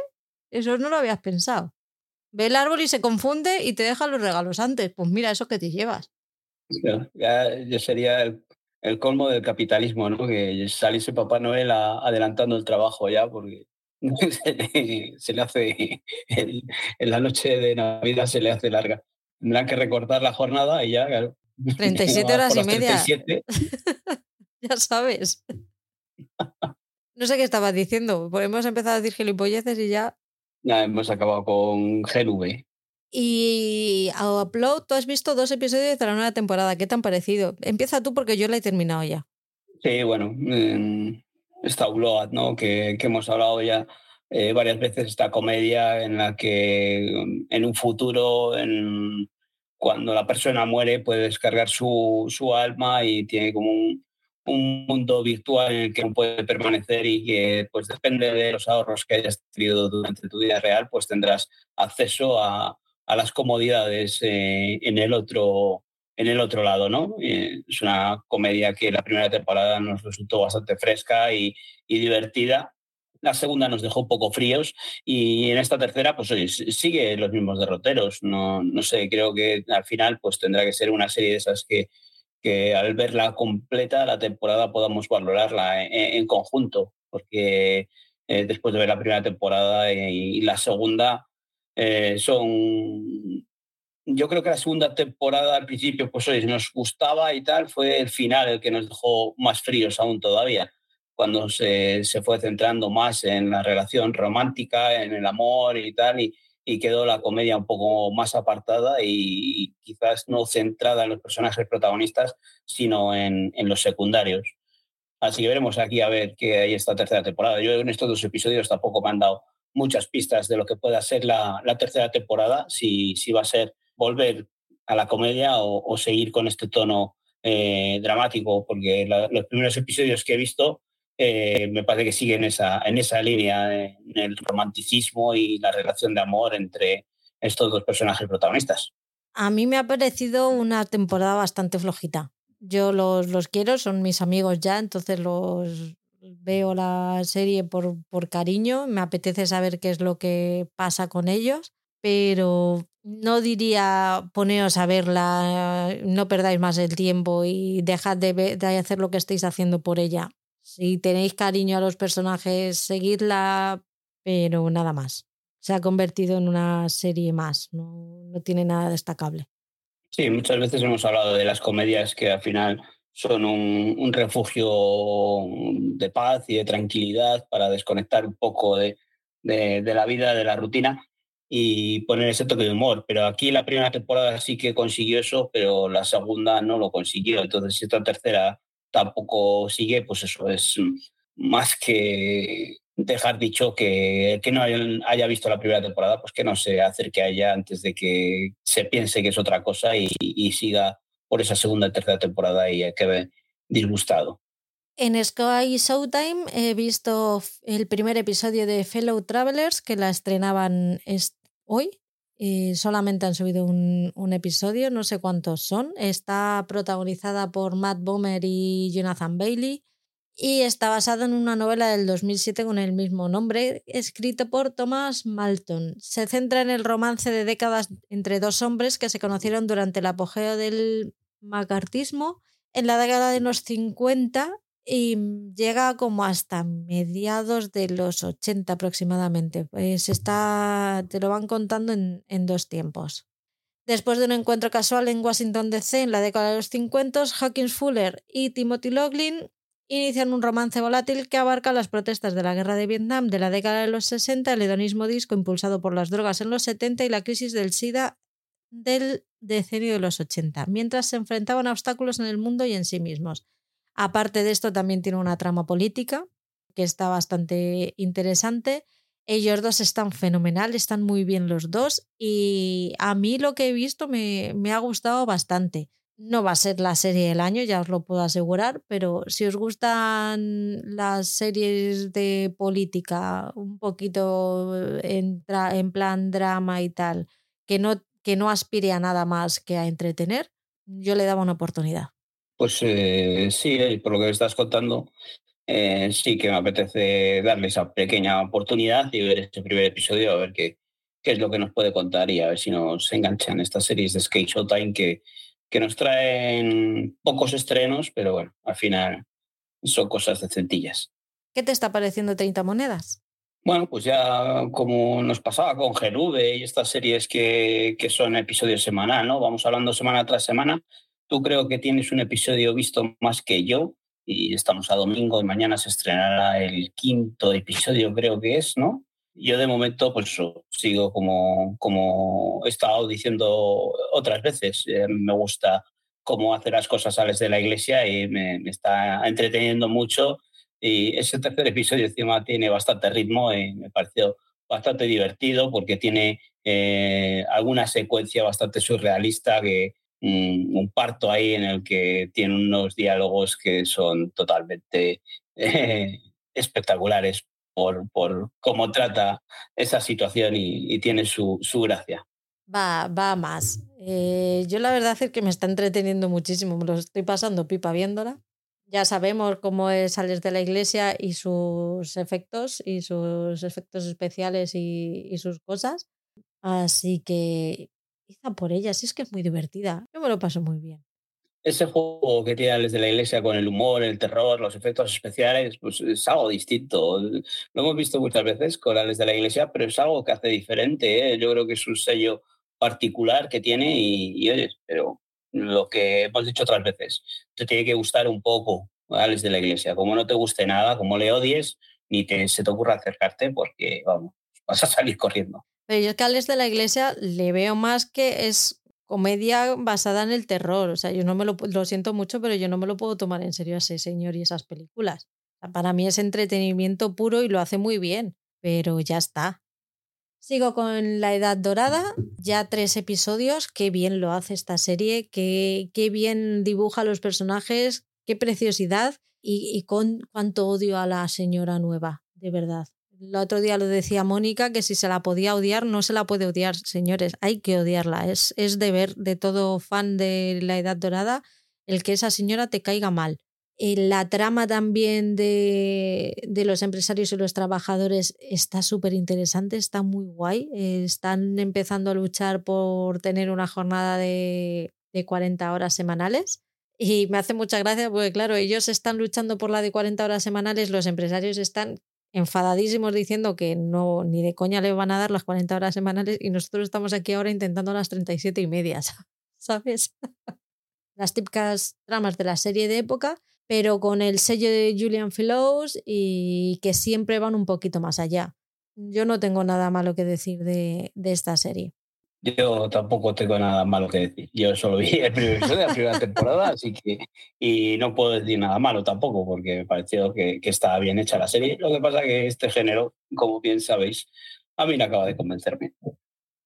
Eso no lo habías pensado. Ve el árbol y se confunde y te deja los regalos antes. Pues mira, eso que te llevas. Ya, ya- ya sería el, el colmo del capitalismo, ¿no? Que saliese Papá Noel a- adelantando el trabajo ya, porque se le, se le hace, el- en la noche de Navidad se le hace larga. Tendrán que recortar la jornada y ya, claro. 37 Por horas y media. 37, Ya sabes. No sé qué estabas diciendo. Pues hemos empezado a decir gilipolleces y ya. ya hemos acabado con GNV. Y a Upload, tú has visto dos episodios de la nueva temporada. ¿Qué te han parecido? Empieza tú porque yo la he terminado ya. Sí, bueno, mm, esta Upload, ¿no? Que, que hemos hablado ya eh, varias veces, esta comedia en la que en un futuro, en, cuando la persona muere, puede descargar su, su alma y tiene como un, un mundo virtual en el que no puede permanecer y que, pues depende de los ahorros que hayas tenido durante tu vida real, pues tendrás acceso a, a las comodidades eh, en el otro en el otro lado, ¿no? Eh, es una comedia que la primera temporada nos resultó bastante fresca y, y divertida. La segunda nos dejó un poco fríos y en esta tercera, pues oye, sigue los mismos derroteros. No, no sé, creo que al final pues tendrá que ser una serie de esas que, que al verla completa la temporada podamos valorarla en, en conjunto, porque eh, después de ver la primera temporada eh, y la segunda eh, son yo creo que la segunda temporada al principio, pues oye, nos gustaba y tal, fue el final el que nos dejó más fríos aún todavía, cuando se, se fue centrando más en la relación romántica, en el amor y tal, y, y quedó la comedia un poco más apartada y, y quizás no centrada en los personajes protagonistas, sino en, en los secundarios. Así que veremos aquí a ver qué hay esta tercera temporada. Yo en estos dos episodios tampoco me han dado muchas pistas de lo que pueda ser la, la tercera temporada, si, si va a ser volver a la comedia o, o seguir con este tono eh, dramático, porque la- los primeros episodios que he visto eh, me parece que siguen esa, en esa línea, en el romanticismo y la relación de amor entre estos dos personajes protagonistas. A mí me ha parecido una temporada bastante flojita. Yo los, los quiero, son mis amigos ya, entonces los veo la serie por, por cariño, me apetece saber qué es lo que pasa con ellos, pero no diría poneos a verla, no perdáis más el tiempo y dejad de, de hacer lo que estéis haciendo por ella. Si tenéis cariño a los personajes, seguidla, pero nada más. Se ha convertido en una serie más, no, no tiene nada destacable. Sí, muchas veces hemos hablado de las comedias que al final son un, un refugio de paz y de tranquilidad para desconectar un poco de, de- de la vida, de la rutina y poner ese toque de humor. Pero aquí la primera temporada sí que consiguió eso, pero la segunda no lo consiguió. Entonces, esta tercera tampoco sigue, pues eso es más que dejar dicho que que no haya, visto la primera temporada, pues que no se acerque a ella antes de que se piense que es otra cosa y, y siga por esa segunda y tercera temporada y quede disgustado. En Sky Showtime he visto el primer episodio de Fellow Travelers que la estrenaban est- hoy. Solamente han subido un, episodio, no sé cuántos son. Está protagonizada por Matt Bomer y Jonathan Bailey y está basado en una novela del 2007 con el mismo nombre, escrito por Thomas Malton. Se centra en el romance de décadas entre dos hombres que se conocieron durante el apogeo del macartismo en la década de los 50 y llega como hasta mediados de los 80 aproximadamente. Pues está, te lo van contando en, en dos tiempos. Después de un encuentro casual en Washington DC en la década de los 50, Hawkins Fuller y Timothy Loughlin inician un romance volátil que abarca las protestas de la guerra de Vietnam de la década de los 60, el hedonismo disco impulsado por las drogas en los 70 y la crisis del SIDA del decenio de los 80, mientras se enfrentaban a obstáculos en el mundo y en sí mismos. Aparte de esto, también tiene una trama política que está bastante interesante. Ellos dos están fenomenal, están muy bien los dos y a mí lo que he visto me, ha gustado bastante. No va a ser la serie del año, ya os lo puedo asegurar, pero si os gustan las series de política, un poquito en, en plan drama y tal, que no, que no aspire a nada más que a entretener, yo le daba una oportunidad. Pues eh, sí, eh, por lo que me estás contando, eh, sí que me apetece darle esa pequeña oportunidad y ver este primer episodio, a ver qué, qué es lo que nos puede contar y a ver si nos enganchan estas series de Skate Showtime que, que nos traen pocos estrenos, pero bueno, al final son cosas decentillas. ¿Qué te está pareciendo 30 monedas? Bueno, pues ya como nos pasaba con GNV y estas series que, que son episodios semanal, ¿no? Vamos hablando semana tras semana. Tú creo que tienes un episodio visto más que yo y estamos a domingo y mañana se estrenará el quinto episodio, creo que es, ¿no? Yo de momento pues sigo como, como he estado diciendo otras veces, eh, me gusta cómo hace las cosas Alex de la Iglesia y me, está entreteniendo mucho y ese tercer episodio encima tiene bastante ritmo y me pareció bastante divertido porque tiene eh, alguna secuencia bastante surrealista que, un, parto ahí en el que tiene unos diálogos que son totalmente eh, espectaculares por, por, cómo trata esa situación y, tiene su, su, gracia. Va, va más. Eh, yo la verdad es que me está entreteniendo muchísimo, me lo estoy pasando pipa viéndola. Ya sabemos cómo es salir de la iglesia y sus efectos y sus efectos especiales y, y sus cosas. Así que por ella, si es que es muy divertida. Yo me lo paso muy bien. Ese juego que tiene desde la iglesia con el humor, el terror, los efectos especiales, pues es algo distinto. Lo hemos visto muchas veces con Alex de la iglesia, pero es algo que hace diferente. ¿eh? Yo creo que es un sello particular que tiene y, oye, pero lo que hemos dicho otras veces, te tiene que gustar un poco Alex de la iglesia. Como no te guste nada, como le odies, ni te, se te ocurra acercarte porque, vamos, vas a salir corriendo. Pero yo es que a de la Iglesia le veo más que es comedia basada en el terror. O sea, yo no me lo, lo siento mucho, pero yo no me lo puedo tomar en serio a ese señor y esas películas. para mí es entretenimiento puro y lo hace muy bien, pero ya está. Sigo con La Edad Dorada, ya tres episodios, qué bien lo hace esta serie, qué, qué bien dibuja los personajes, qué preciosidad y, y con cuánto odio a la señora nueva, de verdad. El otro día lo decía Mónica, que si se la podía odiar, no se la puede odiar, señores. Hay que odiarla. Es, es deber de todo fan de la Edad Dorada el que esa señora te caiga mal. La trama también de, de, los empresarios y los trabajadores está súper interesante, está muy guay. Están empezando a luchar por tener una jornada de, de 40 horas semanales. Y me hace mucha gracia porque, claro, ellos están luchando por la de 40 horas semanales, los empresarios están enfadadísimos diciendo que no ni de coña le van a dar las 40 horas semanales y nosotros estamos aquí ahora intentando las 37 y media, ¿sabes? las típicas tramas de la serie de época, pero con el sello de Julian Fellows y que siempre van un poquito más allá. Yo no tengo nada malo que decir de, de esta serie. Yo tampoco tengo nada malo que decir. Yo solo vi el primer episodio de la primera temporada, así que. Y no puedo decir nada malo tampoco, porque me pareció que, que estaba bien hecha la serie. Lo que pasa es que este género, como bien sabéis, a mí no acaba de convencerme.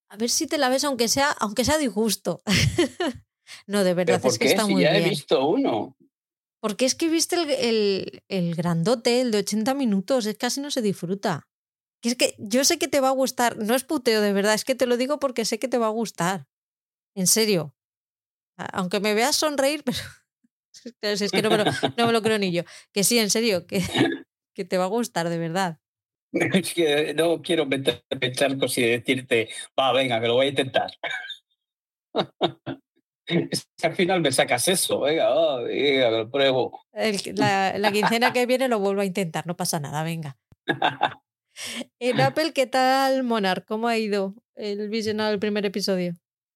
A ver si te la ves, aunque sea, aunque sea disgusto. no, de verdad es que está muy ya bien. he visto uno. Porque es que viste el, el, el grandote, el de 80 minutos, es casi no se disfruta es que yo sé que te va a gustar, no es puteo de verdad, es que te lo digo porque sé que te va a gustar. En serio. Aunque me veas sonreír, pero es que no me, lo, no me lo creo ni yo. Que sí, en serio, que, que te va a gustar de verdad. Es que no quiero meter charcos y decirte, va, venga, que lo voy a intentar. Es que al final me sacas eso, venga, venga, lo pruebo. la, la quincena que viene lo vuelvo a intentar, no pasa nada, venga. En Apple, ¿qué tal Monarch? ¿Cómo ha ido el visionado del primer episodio?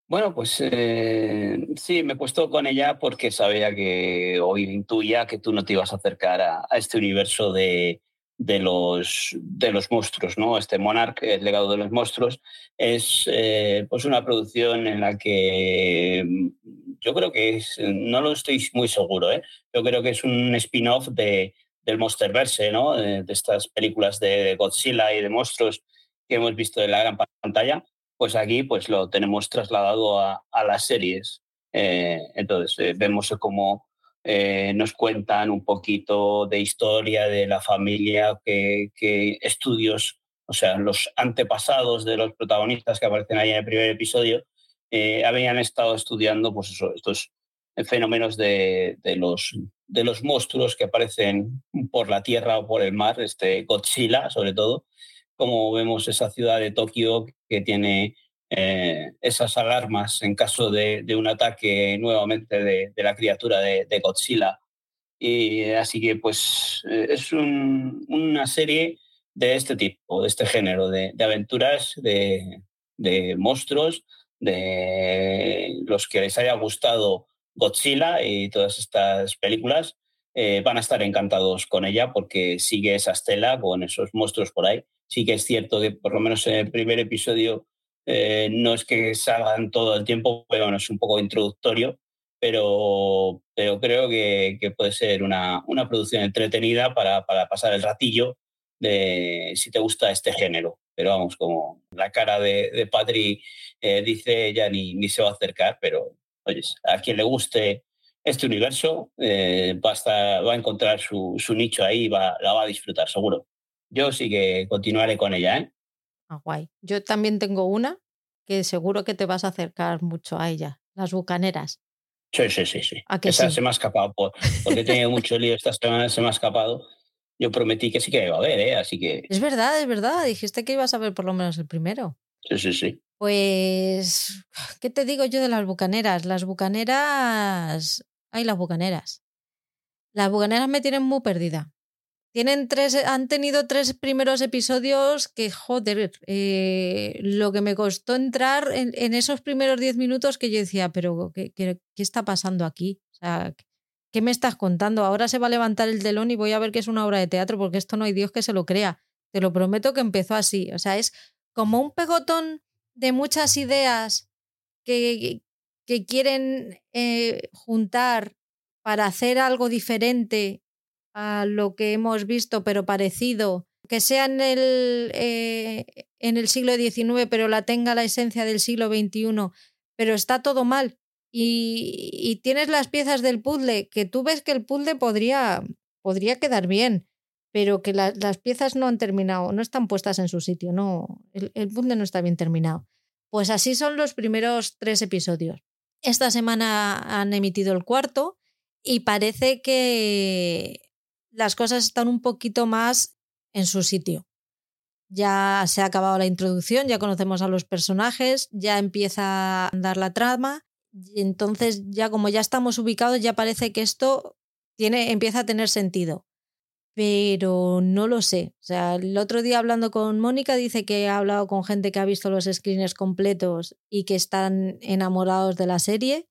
Bueno, pues eh, sí, me he puesto con ella porque sabía que, o intuía que tú no te ibas a acercar a, este universo de, de, los, de los monstruos, ¿no? Este Monarch, el legado de los monstruos, es eh, pues una producción en la que mm, yo creo que es, no lo estoy muy seguro, ¿eh? yo creo que es un spin-off de, del Monsterverse, ¿no? De, estas películas de Godzilla y de monstruos que hemos visto en la gran pantalla, pues aquí pues lo tenemos trasladado a, a las series. entonces, vemos cómo nos cuentan un poquito de historia de la familia, que, estudios o sea, los antepasados de los protagonistas que aparecen ahí en el primer episodio, eh, habían estado estudiando pues estos fenómenos de, los, de los monstruos que aparecen por la tierra o por el mar, este Godzilla sobre todo, como vemos esa ciudad de Tokio que tiene eh, esas alarmas en caso de, un ataque nuevamente de, la criatura de, Godzilla. Y así que pues eh, es una serie de este tipo, de este género, de, aventuras, de, monstruos, de los que les haya gustado Godzilla y todas estas películas, eh, van a estar encantados con ella porque sigue esa estela con esos monstruos por ahí. Sí que es cierto que por lo menos en el primer episodio eh, no es que salgan todo el tiempo, pero es un poco introductorio, pero, pero creo que, puede ser una, una producción entretenida para, para pasar el ratillo de si te gusta este género. Pero vamos, como la cara de, de eh, dice, ya ni, ni se va a acercar, pero oye, a quien le guste este universo eh, va, a va a encontrar su, su nicho ahí y va, la va a disfrutar, seguro. Yo sí que continuaré con ella. ¿eh? Ah, guay. Yo también tengo una que seguro que te vas a acercar mucho a ella, las bucaneras. Sí, sí, sí, sí. Esa se me ha escapado por, porque he tenido mucho lío esta semana, se me ha escapado yo prometí que sí que iba a ver, ¿eh? Así que. Es verdad, es verdad. Dijiste que ibas a ver por lo menos el primero. Sí, sí, sí. Pues, ¿qué te digo yo de las bucaneras? Las bucaneras. Ay, las bucaneras. Las bucaneras me tienen muy perdida. Tienen tres, han tenido tres primeros episodios que, joder, eh, lo que me costó entrar en, esos primeros diez minutos que yo decía, pero ¿qué, qué, qué está pasando aquí? O sea, ¿Qué me estás contando? Ahora se va a levantar el telón y voy a ver que es una obra de teatro, porque esto no hay Dios que se lo crea. Te lo prometo que empezó así. O sea, es como un pegotón de muchas ideas que, quieren eh, juntar para hacer algo diferente a lo que hemos visto, pero parecido, que sea en el, eh, en el siglo XIX, pero la tenga la esencia del siglo XXI, pero está todo mal. Y, tienes las piezas del puzzle, que tú ves que el puzzle podría, podría quedar bien, pero que las piezas no han terminado, no están puestas en su sitio, no, el, el no está bien terminado. Pues así son los primeros tres episodios. Esta semana han emitido el cuarto y parece que las cosas están un poquito más en su sitio. Ya se ha acabado la introducción, ya conocemos a los personajes, ya empieza a andar la trama y entonces ya como ya estamos ubicados, ya parece que esto tiene, empieza a tener sentido. Pero no lo sé. O sea, el otro día hablando con Mónica dice que ha hablado con gente que ha visto los screeners completos y que están enamorados de la serie.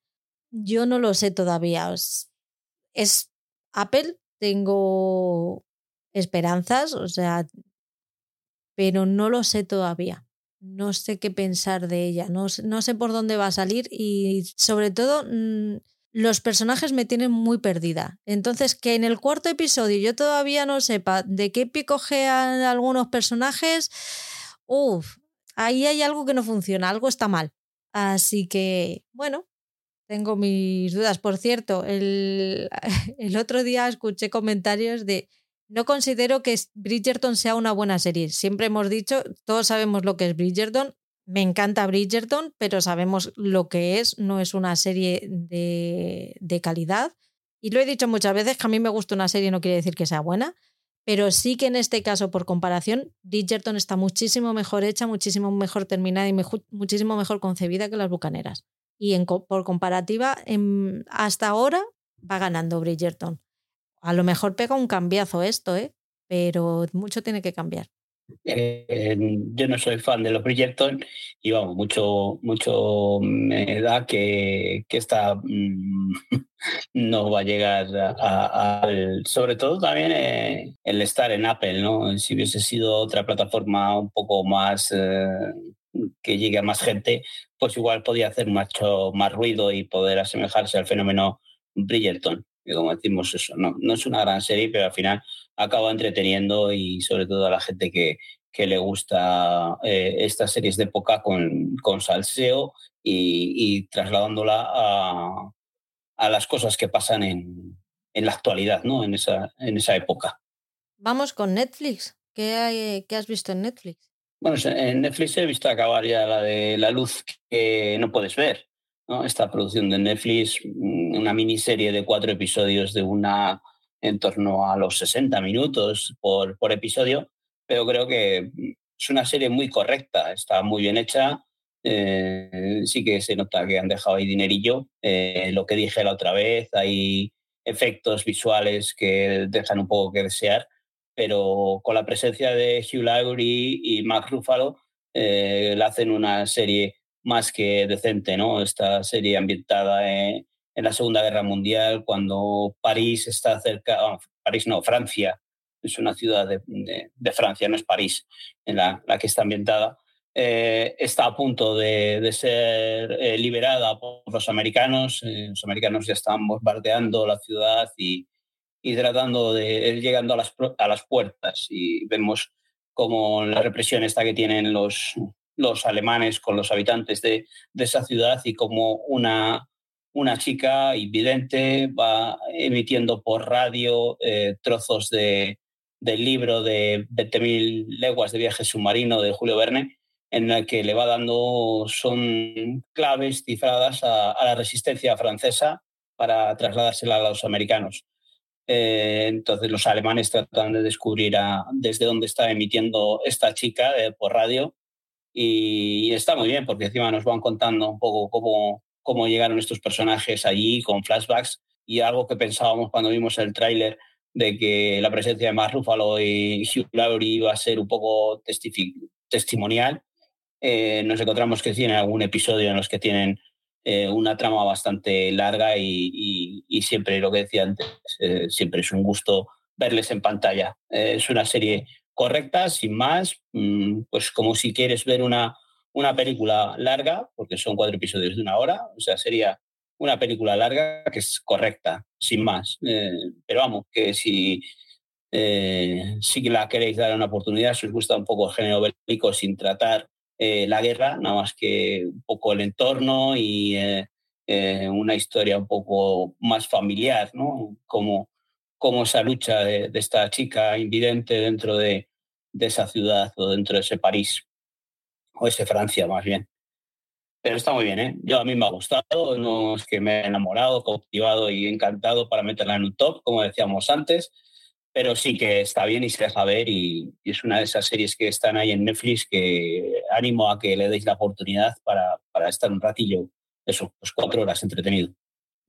Yo no lo sé todavía. Es Apple, tengo esperanzas, o sea, pero no lo sé todavía no sé qué pensar de ella, no, sé por dónde va a salir y sobre todo mm, los personajes me tienen muy perdida. Entonces, que en el cuarto episodio yo todavía no sepa de qué picojean algunos personajes, uff, ahí hay algo que no funciona, algo está mal. Así que, bueno, tengo mis dudas. Por cierto, el, el otro día escuché comentarios de no considero que Bridgerton sea una buena serie. Siempre hemos dicho, todos sabemos lo que es Bridgerton. Me encanta Bridgerton, pero sabemos lo que es. No es una serie de, de calidad. Y lo he dicho muchas veces que a mí me gusta una serie no quiere decir que sea buena, pero sí que en este caso, por comparación, Bridgerton está muchísimo mejor hecha, muchísimo mejor terminada y muchísimo mejor concebida que las Bucaneras. Y por comparativa, hasta ahora va ganando Bridgerton. A lo mejor pega un cambiazo esto, ¿eh? pero mucho tiene que cambiar. Eh, yo no soy fan de los Bridgerton y vamos, mucho, mucho me da que, que esta mm, no va a llegar a, sobre todo también eh, el estar en Apple, ¿no? Si hubiese sido otra plataforma un poco más eh, que llegue a más gente, pues igual podía hacer mucho más ruido y poder asemejarse al fenómeno Bridgerton que como decimos eso, no, no es una gran serie, pero al final acaba entreteniendo y sobre todo a la gente que, que le gusta eh, estas series de época con, con salseo y, trasladándola a, a, las cosas que pasan en, en, la actualidad, ¿no? En esa, en esa época. Vamos con Netflix. ¿Qué, hay, ¿Qué has visto en Netflix? Bueno, en Netflix he visto acabar ya la de La luz que no puedes ver. ¿No? Esta producción de Netflix, mm, una miniserie de cuatro episodios de una en torno a los 60 minutos por, por episodio, pero creo que es una serie muy correcta, está muy bien hecha. Eh, sí que se nota que han dejado ahí dinerillo. Eh, lo que dije la otra vez, hay efectos visuales que dejan un poco que desear, pero con la presencia de Hugh Laurie y Mark Ruffalo, eh, hacen una serie más que decente, ¿no? Esta serie ambientada en, en la Segunda Guerra Mundial, cuando París está cerca, París no, Francia es una ciudad de, Francia, no es París, en la, que está ambientada, eh, está a punto de, ser eh, liberada por los americanos. Eh, los americanos ya están bombardeando la ciudad y, tratando de ir llegando a las, a las puertas. Y vemos como la represión esta que tienen los, los alemanes con los habitantes de, esa ciudad y como una, una chica invidente va emitiendo por radio trozos de, del libro de 20.000 leguas de viaje submarino de Julio Verne, en el que le va dando, son claves cifradas a, la resistencia francesa para trasladársela a los americanos. Eh, entonces los alemanes tratan de descubrir desde dónde está emitiendo esta chica eh, por radio y, está muy bien porque encima nos van contando un poco cómo, cómo llegaron estos personajes allí con flashbacks y algo que pensábamos cuando vimos el tráiler de que la presencia de Mark Ruffalo y Hugh Laurie iba a ser un poco testimonial. Eh, nos encontramos que tienen algún episodio en los que tienen eh, una trama bastante larga y, siempre, lo que decía antes, eh, siempre es un gusto verles en pantalla. es una serie correcta, sin más, mm, pues como si quieres ver una, una película larga, porque son cuatro episodios de una hora, o sea, sería una película larga que es correcta, sin más. Eh, pero vamos, que si, eh, si la queréis dar una oportunidad, si os gusta un poco el género bélico sin tratar eh, la guerra, nada más que un poco el entorno y una historia un poco más familiar, ¿no? Como, como esa lucha de, esta chica invidente dentro de, de esa ciudad o dentro de ese París, o ese Francia más bien. Pero está muy bien, ¿eh? Yo a mí me ha gustado, no es que me he enamorado, cautivado y encantado para meterla en un top, como decíamos antes, pero sí que está bien y se deja ver y, es una de esas series que están ahí en Netflix que animo a que le deis la oportunidad para, para estar un ratillo, eso, pues cuatro horas entretenido.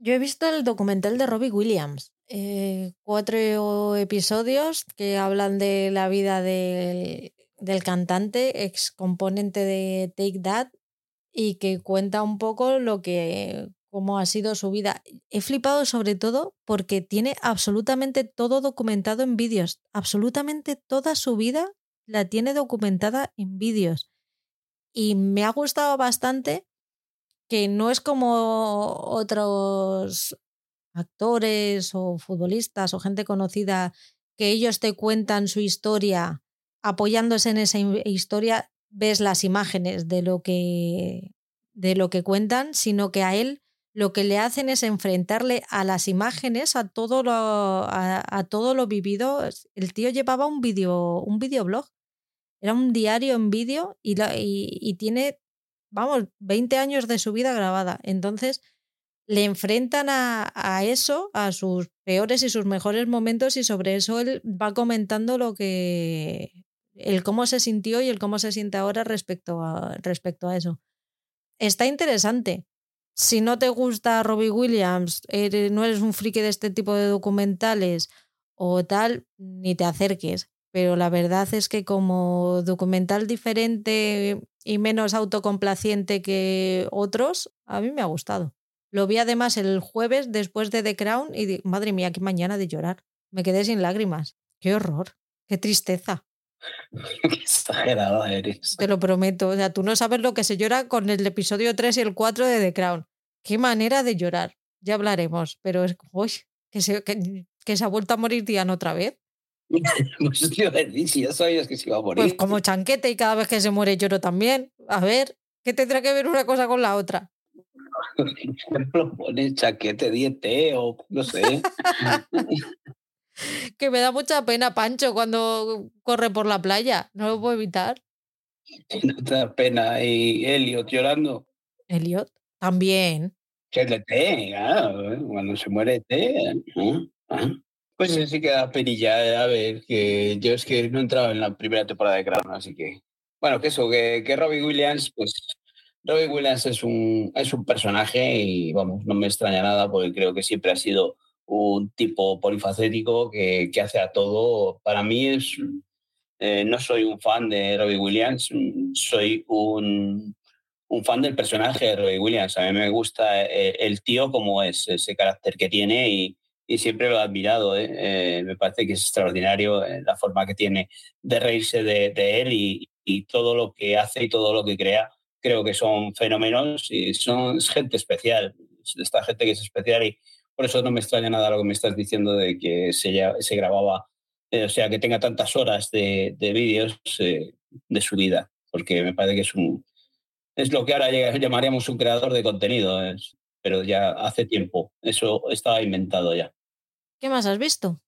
Yo he visto el documental de Robbie Williams, eh, cuatro episodios que hablan de la vida del, del cantante, ex componente de Take That y que cuenta un poco lo que cómo ha sido su vida. He flipado sobre todo porque tiene absolutamente todo documentado en vídeos. Absolutamente toda su vida la tiene documentada en vídeos. Y me ha gustado bastante que no es como otros actores o futbolistas o gente conocida que ellos te cuentan su historia apoyándose en esa historia ves las imágenes de lo que de lo que cuentan, sino que a él lo que le hacen es enfrentarle a las imágenes, a todo lo, a, todo lo vivido. El tío llevaba un video, un videoblog. Era un diario en vídeo y, y, tiene, vamos, 20 años de su vida grabada. Entonces, le enfrentan a, eso, a sus peores y sus mejores momentos, y sobre eso él va comentando lo que, el cómo se sintió y el cómo se siente ahora respecto a, respecto a eso. Está interesante. Si no te gusta Robbie Williams, no eres un friki de este tipo de documentales o tal, ni te acerques. Pero la verdad es que como documental diferente y menos autocomplaciente que otros, a mí me ha gustado. Lo vi además el jueves después de The Crown y madre mía, qué mañana de llorar. Me quedé sin lágrimas. Qué horror, qué tristeza. exagerado eres. Te lo prometo. O sea, tú no sabes lo que se llora con el episodio 3 y el 4 de The Crown. Qué manera de llorar. Ya hablaremos. Pero es uy, que, se, que, se ha vuelto a morir Diana otra vez. yo decir, si ya sabías que se iba a morir. Pues como chanquete y cada vez que se muere lloro también. A ver, ¿qué tendrá que ver una cosa con la otra? Por ejemplo, pones chaquete diete o no sé. que me da mucha pena Pancho cuando corre por la playa. No lo puedo evitar. No te da pena. Y Elliot llorando. Elliot, también. Que té, claro, cuando se muere té. Pues sí que da penilla, a ver, que yo es que no he entrado en la primera temporada de Crown, así que. Bueno, que eso, que, que Robbie Williams, pues Robbie Williams es un, es un personaje y vamos, no me extraña nada porque creo que siempre ha sido un tipo polifacético que, que hace a todo. Para mí es, eh, no soy un fan de Robbie Williams, soy un, un fan del personaje de Robbie Williams. A mí me gusta el, el tío como es, ese carácter que tiene y, y siempre lo he admirado. ¿eh? Eh, me parece que es extraordinario eh, la forma que tiene de reírse de, él y, todo lo que hace y todo lo que crea. Creo que son fenómenos y son gente especial. Esta gente que es especial y por eso no me extraña nada lo que me estás diciendo de que se, grababa, o sea, que tenga tantas horas de, de vídeos de su vida, porque me parece que es un, es lo que ahora llamaríamos un creador de contenido, pero ya hace tiempo. Eso estaba inventado ya. ¿Qué más has visto?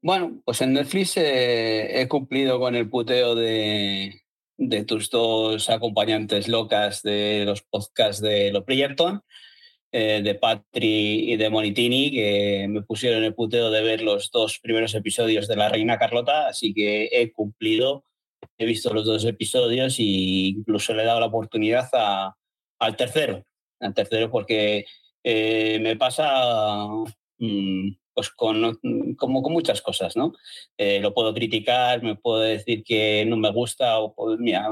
Bueno, pues en Netflix eh, he cumplido con el puteo de, de, tus dos acompañantes locas de los podcasts de Los Bridgerton, eh, de Patri y de Monitini, que me pusieron el puteo de ver los dos primeros episodios de La Reina Carlota, así que he cumplido, he visto los dos episodios e incluso le he dado la oportunidad a, al tercero, al tercero porque eh, me pasa mmm, pues con, como con muchas cosas, ¿no? Eh, lo puedo criticar, me puedo decir que no me gusta, o mira,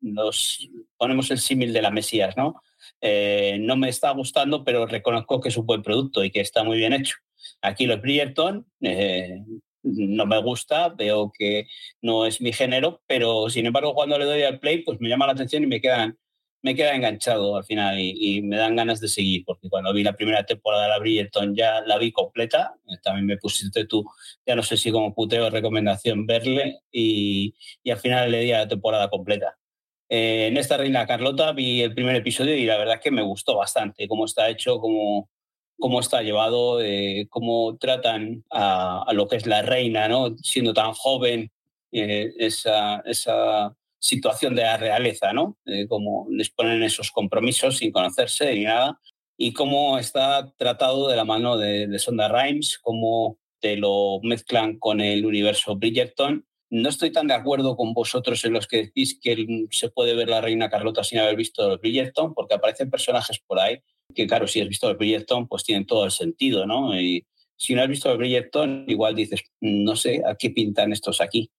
nos ponemos el símil de la Mesías, ¿no? Eh, no me está gustando, pero reconozco que es un buen producto y que está muy bien hecho. Aquí los Bridgerton eh, no me gusta, veo que no es mi género, pero sin embargo cuando le doy al play, pues me llama la atención y me quedan me queda enganchado al final y, me dan ganas de seguir, porque cuando vi la primera temporada de la Bridgerton ya la vi completa, también me pusiste tú, ya no sé si como puteo recomendación verle y, y al final le di a la temporada completa. Eh, en esta Reina Carlota vi el primer episodio y la verdad que me gustó bastante cómo está hecho, cómo, cómo está llevado, eh, cómo tratan a, a, lo que es la reina, ¿no? siendo tan joven, eh, esa, esa situación de la realeza, ¿no? Eh, cómo les ponen esos compromisos sin conocerse ni nada, y cómo está tratado de la mano de, de Sonda Rhimes, cómo te lo mezclan con el universo Bridgerton. No estoy tan de acuerdo con vosotros en los que decís que se puede ver la reina Carlota sin haber visto el Bridgerton, porque aparecen personajes por ahí que, claro, si has visto el Bridgerton, pues tienen todo el sentido, ¿no? Y si no has visto el Bridgerton, igual dices, no sé, ¿a qué pintan estos aquí?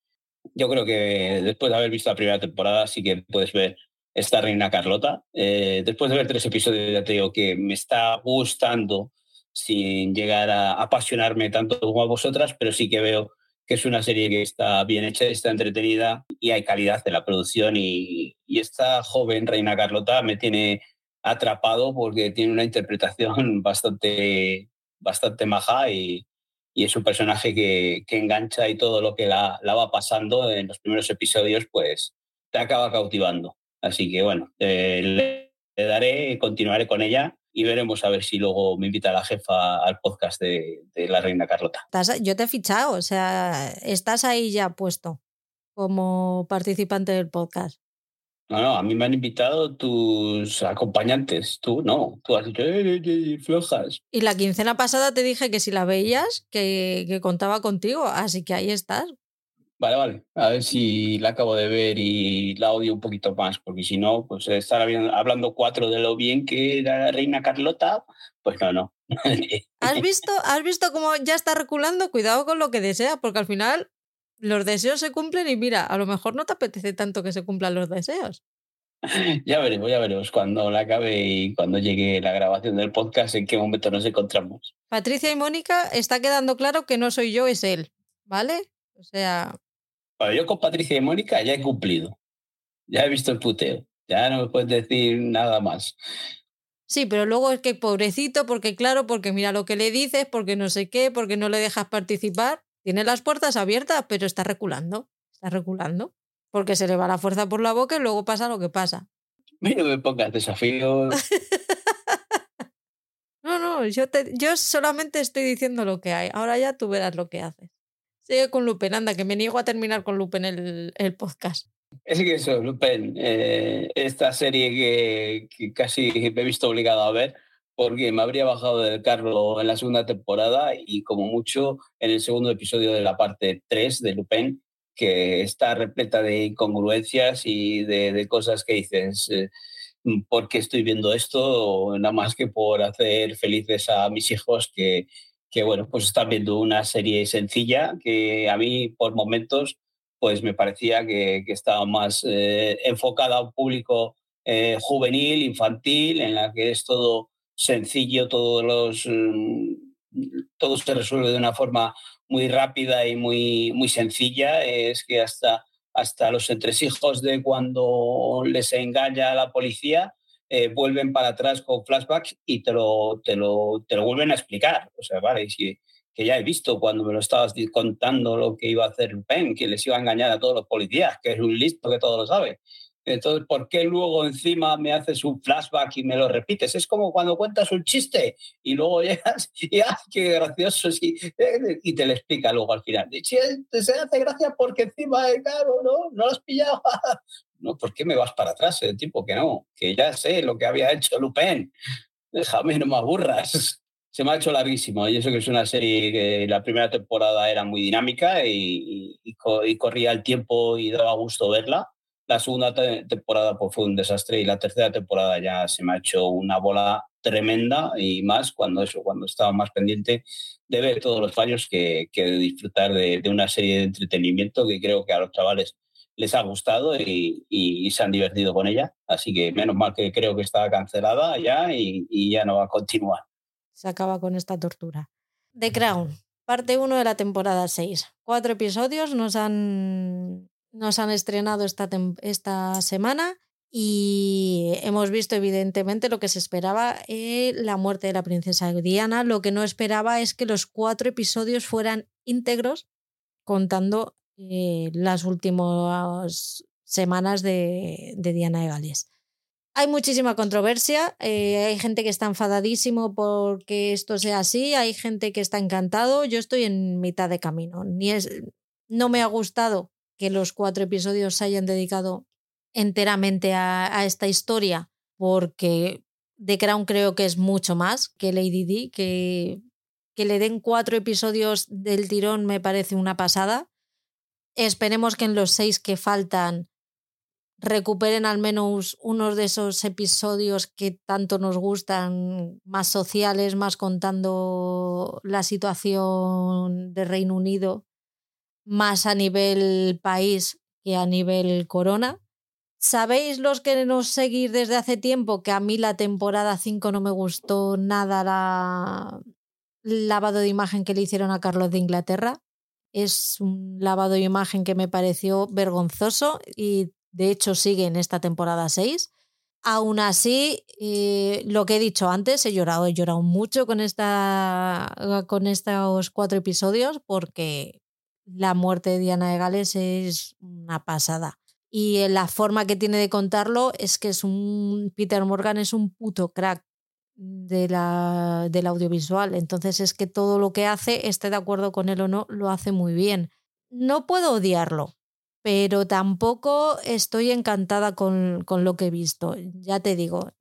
Yo creo que después de haber visto la primera temporada sí que puedes ver esta Reina Carlota. Eh, después de ver tres episodios ya te digo que me está gustando sin llegar a apasionarme tanto como a vosotras, pero sí que veo que es una serie que está bien hecha, está entretenida y hay calidad de la producción y, y esta joven Reina Carlota me tiene atrapado porque tiene una interpretación bastante, bastante maja y, y es un personaje que, que, engancha y todo lo que la, la, va pasando en los primeros episodios, pues te acaba cautivando. Así que bueno, eh, le, daré, continuaré con ella y veremos a ver si luego me invita la jefa al podcast de, de la Reina Carlota. Yo te he fichado, o sea, estás ahí ya puesto como participante del podcast. No, no, a mí me han invitado tus acompañantes, tú no, tú has dicho, eh, eh, eh, flojas. Y la quincena pasada te dije que si la veías, que, que, contaba contigo, así que ahí estás. Vale, vale, a ver si la acabo de ver y la odio un poquito más, porque si no, pues estar hablando cuatro de lo bien que era la reina Carlota, pues no, no. ¿Has visto, ¿Has visto cómo ya está reculando? Cuidado con lo que desea, porque al final los deseos se cumplen y mira, a lo mejor no te apetece tanto que se cumplan los deseos. Ya veremos, ya veremos cuando la acabe y cuando llegue la grabación del podcast en qué momento nos encontramos. Patricia y Mónica está quedando claro que no soy yo, es él, ¿vale? O sea... Bueno, yo con Patricia y Mónica ya he cumplido. Ya he visto el puteo. Ya no me puedes decir nada más. Sí, pero luego es que pobrecito, porque claro, porque mira lo que le dices, porque no sé qué, porque no le dejas participar. Tiene las puertas abiertas, pero está reculando. Está reculando. Porque se le va la fuerza por la boca y luego pasa lo que pasa. No me pongas desafíos. no, no, yo, te, yo solamente estoy diciendo lo que hay. Ahora ya tú verás lo que haces. Sigue con Lupen, anda, que me niego a terminar con Lupen el, el podcast. Es que eso, Lupen, eh, esta serie que, que, casi me he visto obligado a ver, porque me habría bajado del carro en la segunda temporada y como mucho en el segundo episodio de la parte 3 de Lupin, que está repleta de incongruencias y de, cosas que dices, eh, ¿por qué estoy viendo esto? Nada más que por hacer felices a mis hijos que, que, bueno, pues están viendo una serie sencilla que a mí por momentos pues me parecía que, que estaba más eh, enfocada a un público eh, juvenil, infantil, en la que es todo sencillo, todos los, todo se resuelve de una forma muy rápida y muy, muy sencilla. Es que hasta, hasta los entresijos de cuando les engaña a la policía eh, vuelven para atrás con flashbacks y te lo, te lo, te lo vuelven a explicar. O sea, vale, si, que ya he visto cuando me lo estabas contando lo que iba a hacer Pen, que les iba a engañar a todos los policías, que es un listo que todo lo sabe. Entonces, ¿por qué luego encima me haces un flashback y me lo repites? Es como cuando cuentas un chiste y luego llegas y ¡ah, qué gracioso! Eh, y te lo explica luego al final. Y, se hace gracia porque encima, claro, ¿no? No lo has pillado. No, ¿por qué me vas para atrás? El tipo que no, que ya sé lo que había hecho Lupin. Déjame, no me aburras. Se me ha hecho larguísimo y eso que es una serie que la primera temporada era muy dinámica y corría el tiempo y daba gusto verla la segunda temporada pues, fue un desastre y la tercera temporada ya se me ha hecho una bola tremenda y más cuando eso, cuando estaba más pendiente de ver todos los fallos que, que de disfrutar de, de, una serie de entretenimiento que creo que a los chavales les ha gustado y, y, y, se han divertido con ella. Así que menos mal que creo que está cancelada ya y, y ya no va a continuar. Se acaba con esta tortura. The Crown, parte 1 de la temporada 6. Cuatro episodios nos han nos han estrenado esta, esta semana y hemos visto evidentemente lo que se esperaba, eh, la muerte de la princesa Diana. Lo que no esperaba es que los cuatro episodios fueran íntegros contando eh, las últimas semanas de, Diana de Gales. Hay muchísima controversia, eh, hay gente que está enfadadísimo porque esto sea así, hay gente que está encantado, yo estoy en mitad de camino. Ni es, no me ha gustado que los cuatro episodios se hayan dedicado enteramente a, esta historia, porque The Crown creo que es mucho más que Lady D, que, que le den cuatro episodios del tirón me parece una pasada. Esperemos que en los seis que faltan recuperen al menos unos de esos episodios que tanto nos gustan, más sociales, más contando la situación de Reino Unido más a nivel país que a nivel corona. ¿Sabéis los que nos seguís desde hace tiempo que a mí la temporada 5 no me gustó nada la lavado de imagen que le hicieron a Carlos de Inglaterra? Es un lavado de imagen que me pareció vergonzoso y de hecho sigue en esta temporada 6. Aún así, eh, lo que he dicho antes, he llorado, he llorado mucho con, esta, con estos cuatro episodios porque la muerte de Diana de Gales es una pasada. Y la forma que tiene de contarlo es que es un. Peter Morgan es un puto crack de la, del audiovisual. Entonces es que todo lo que hace, esté de acuerdo con él o no, lo hace muy bien. No puedo odiarlo, pero tampoco estoy encantada con, con lo que he visto. Ya te digo,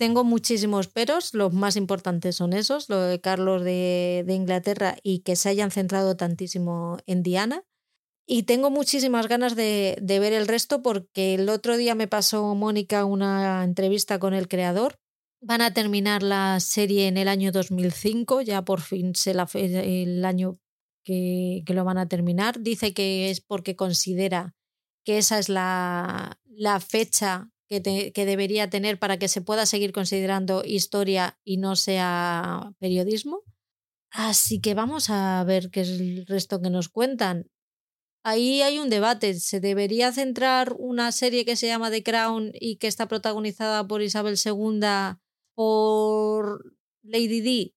tengo muchísimos peros, los más importantes son esos, lo de Carlos de, de, Inglaterra y que se hayan centrado tantísimo en Diana. Y tengo muchísimas ganas de, de ver el resto porque el otro día me pasó Mónica una entrevista con el creador. Van a terminar la serie en el año 2005, ya por fin sé la el año que, que, lo van a terminar. Dice que es porque considera que esa es la, la fecha que, debería tener para que se pueda seguir considerando historia y no sea periodismo. Así que vamos a ver qué es el resto que nos cuentan. Ahí hay un debate. ¿Se debería centrar una serie que se llama The Crown y que está protagonizada por Isabel II por Lady D?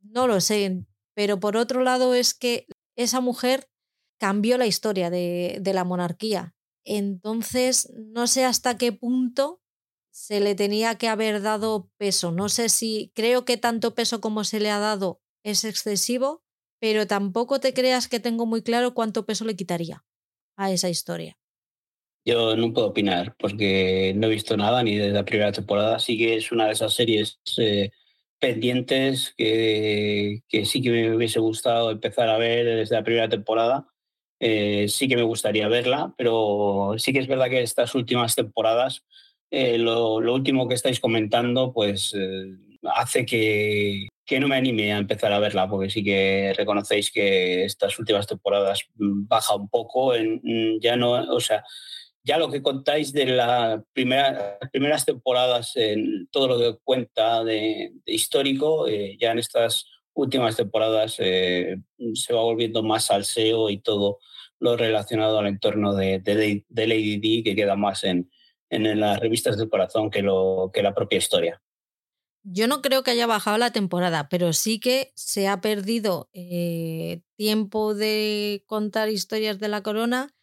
No lo sé. Pero por otro lado es que esa mujer cambió la historia de la monarquía. Entonces, no sé hasta qué punto se le tenía que haber dado peso. No sé si creo que tanto peso como se le ha dado es excesivo, pero tampoco te creas que tengo muy claro cuánto peso le quitaría a esa historia. Yo no puedo opinar porque no he visto nada ni desde la primera temporada. Sí que es una de esas series eh, pendientes que, que, sí que me hubiese gustado empezar a ver desde la primera temporada. Eh, sí que me gustaría verla, pero sí que es verdad que estas últimas temporadas, eh, lo, último que estáis comentando, pues hace que, que no me anime a empezar a verla, porque sí que reconocéis que estas últimas temporadas baja un poco, en, ya no, o sea, ya lo que contáis de las primera, primeras temporadas, en todo lo que cuenta de, histórico, eh, ya en estas últimas temporadas eh, se va volviendo más salseo y todo lo relacionado al entorno de, Lady D, que queda más en, en las revistas del corazón que, lo, que la propia historia. Yo no creo que haya bajado la temporada, pero sí que se ha perdido eh, tiempo de contar historias de la corona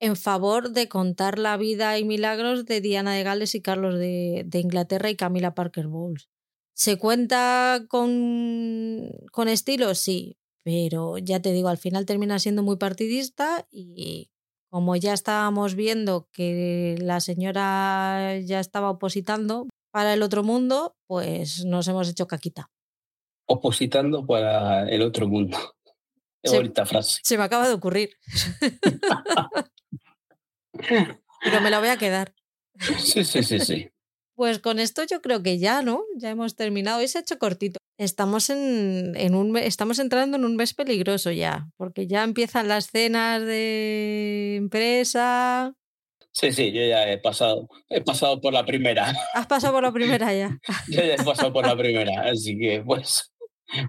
en favor de contar la vida y milagros de Diana de Gales y Carlos de, de Inglaterra y Camila Parker Bowles. ¿Se cuenta con, con estilo? Sí, pero ya te digo, al final termina siendo muy partidista y como ya estábamos viendo que la señora ya estaba opositando, para el otro mundo, pues nos hemos hecho caquita. Opositando para el otro mundo. Qué bonita frase. Se me acaba de ocurrir. Pero me la voy a quedar. Sí, sí, sí, sí. Pues con esto yo creo que ya, ¿no? Ya hemos terminado. Hoy se ha hecho cortito. Estamos, en, en un, estamos entrando en un mes peligroso ya, porque ya empiezan las cenas de empresa, Sí, sí, yo ya he pasado, he pasado por la primera. Has pasado por la primera ya. yo ya he pasado por la primera, así que pues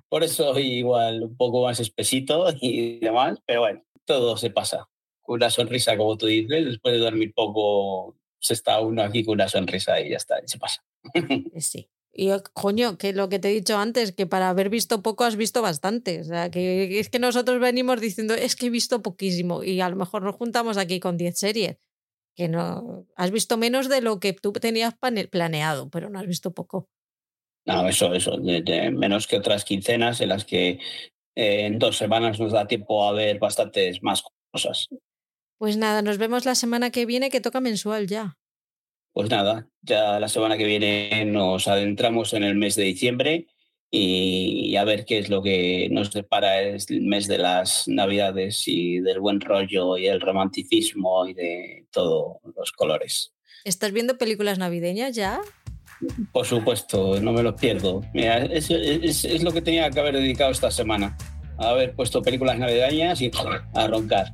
por eso igual un poco más espesito y demás, pero bueno, todo se pasa. Con una sonrisa, como tú dices, después de dormir poco, se está uno aquí con una sonrisa y ya está, y se pasa. Eh, sí. Y coño, que lo que te he dicho antes, que para haber visto poco has visto bastante. O sea, que es que nosotros venimos diciendo, es que he visto poquísimo y a lo mejor nos juntamos aquí con 10 series que no has visto menos de lo que tú tenías planeado, pero no has visto poco. No, eso, eso, menos que otras quincenas en las que eh, en dos semanas nos da tiempo a ver bastantes más cosas. Pues nada, nos vemos la semana que viene que toca mensual ya. Pues nada, ya la semana que viene nos adentramos en el mes de diciembre y a ver qué es lo que nos depara el mes de las navidades y del buen rollo y el romanticismo y de todos los colores. ¿Estás viendo películas navideñas ya? Por supuesto, no me los pierdo. Mira, es, es, es lo que tenía que haber dedicado esta semana. A haber puesto películas navideñas y a roncar.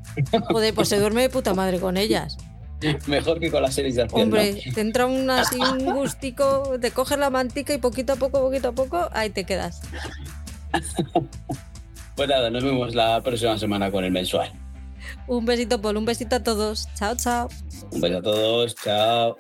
Joder, pues se duerme de puta madre con ellas. Mejor que con las series de acción. Hombre, te entra un así un gustico, te coges la mantica y poquito a poco, poquito a poco, ahí te quedas. pues nada, nos vemos la próxima semana con el mensual. Un besito, Paul, un besito a todos. Chao, chao. Un beso a todos, chao.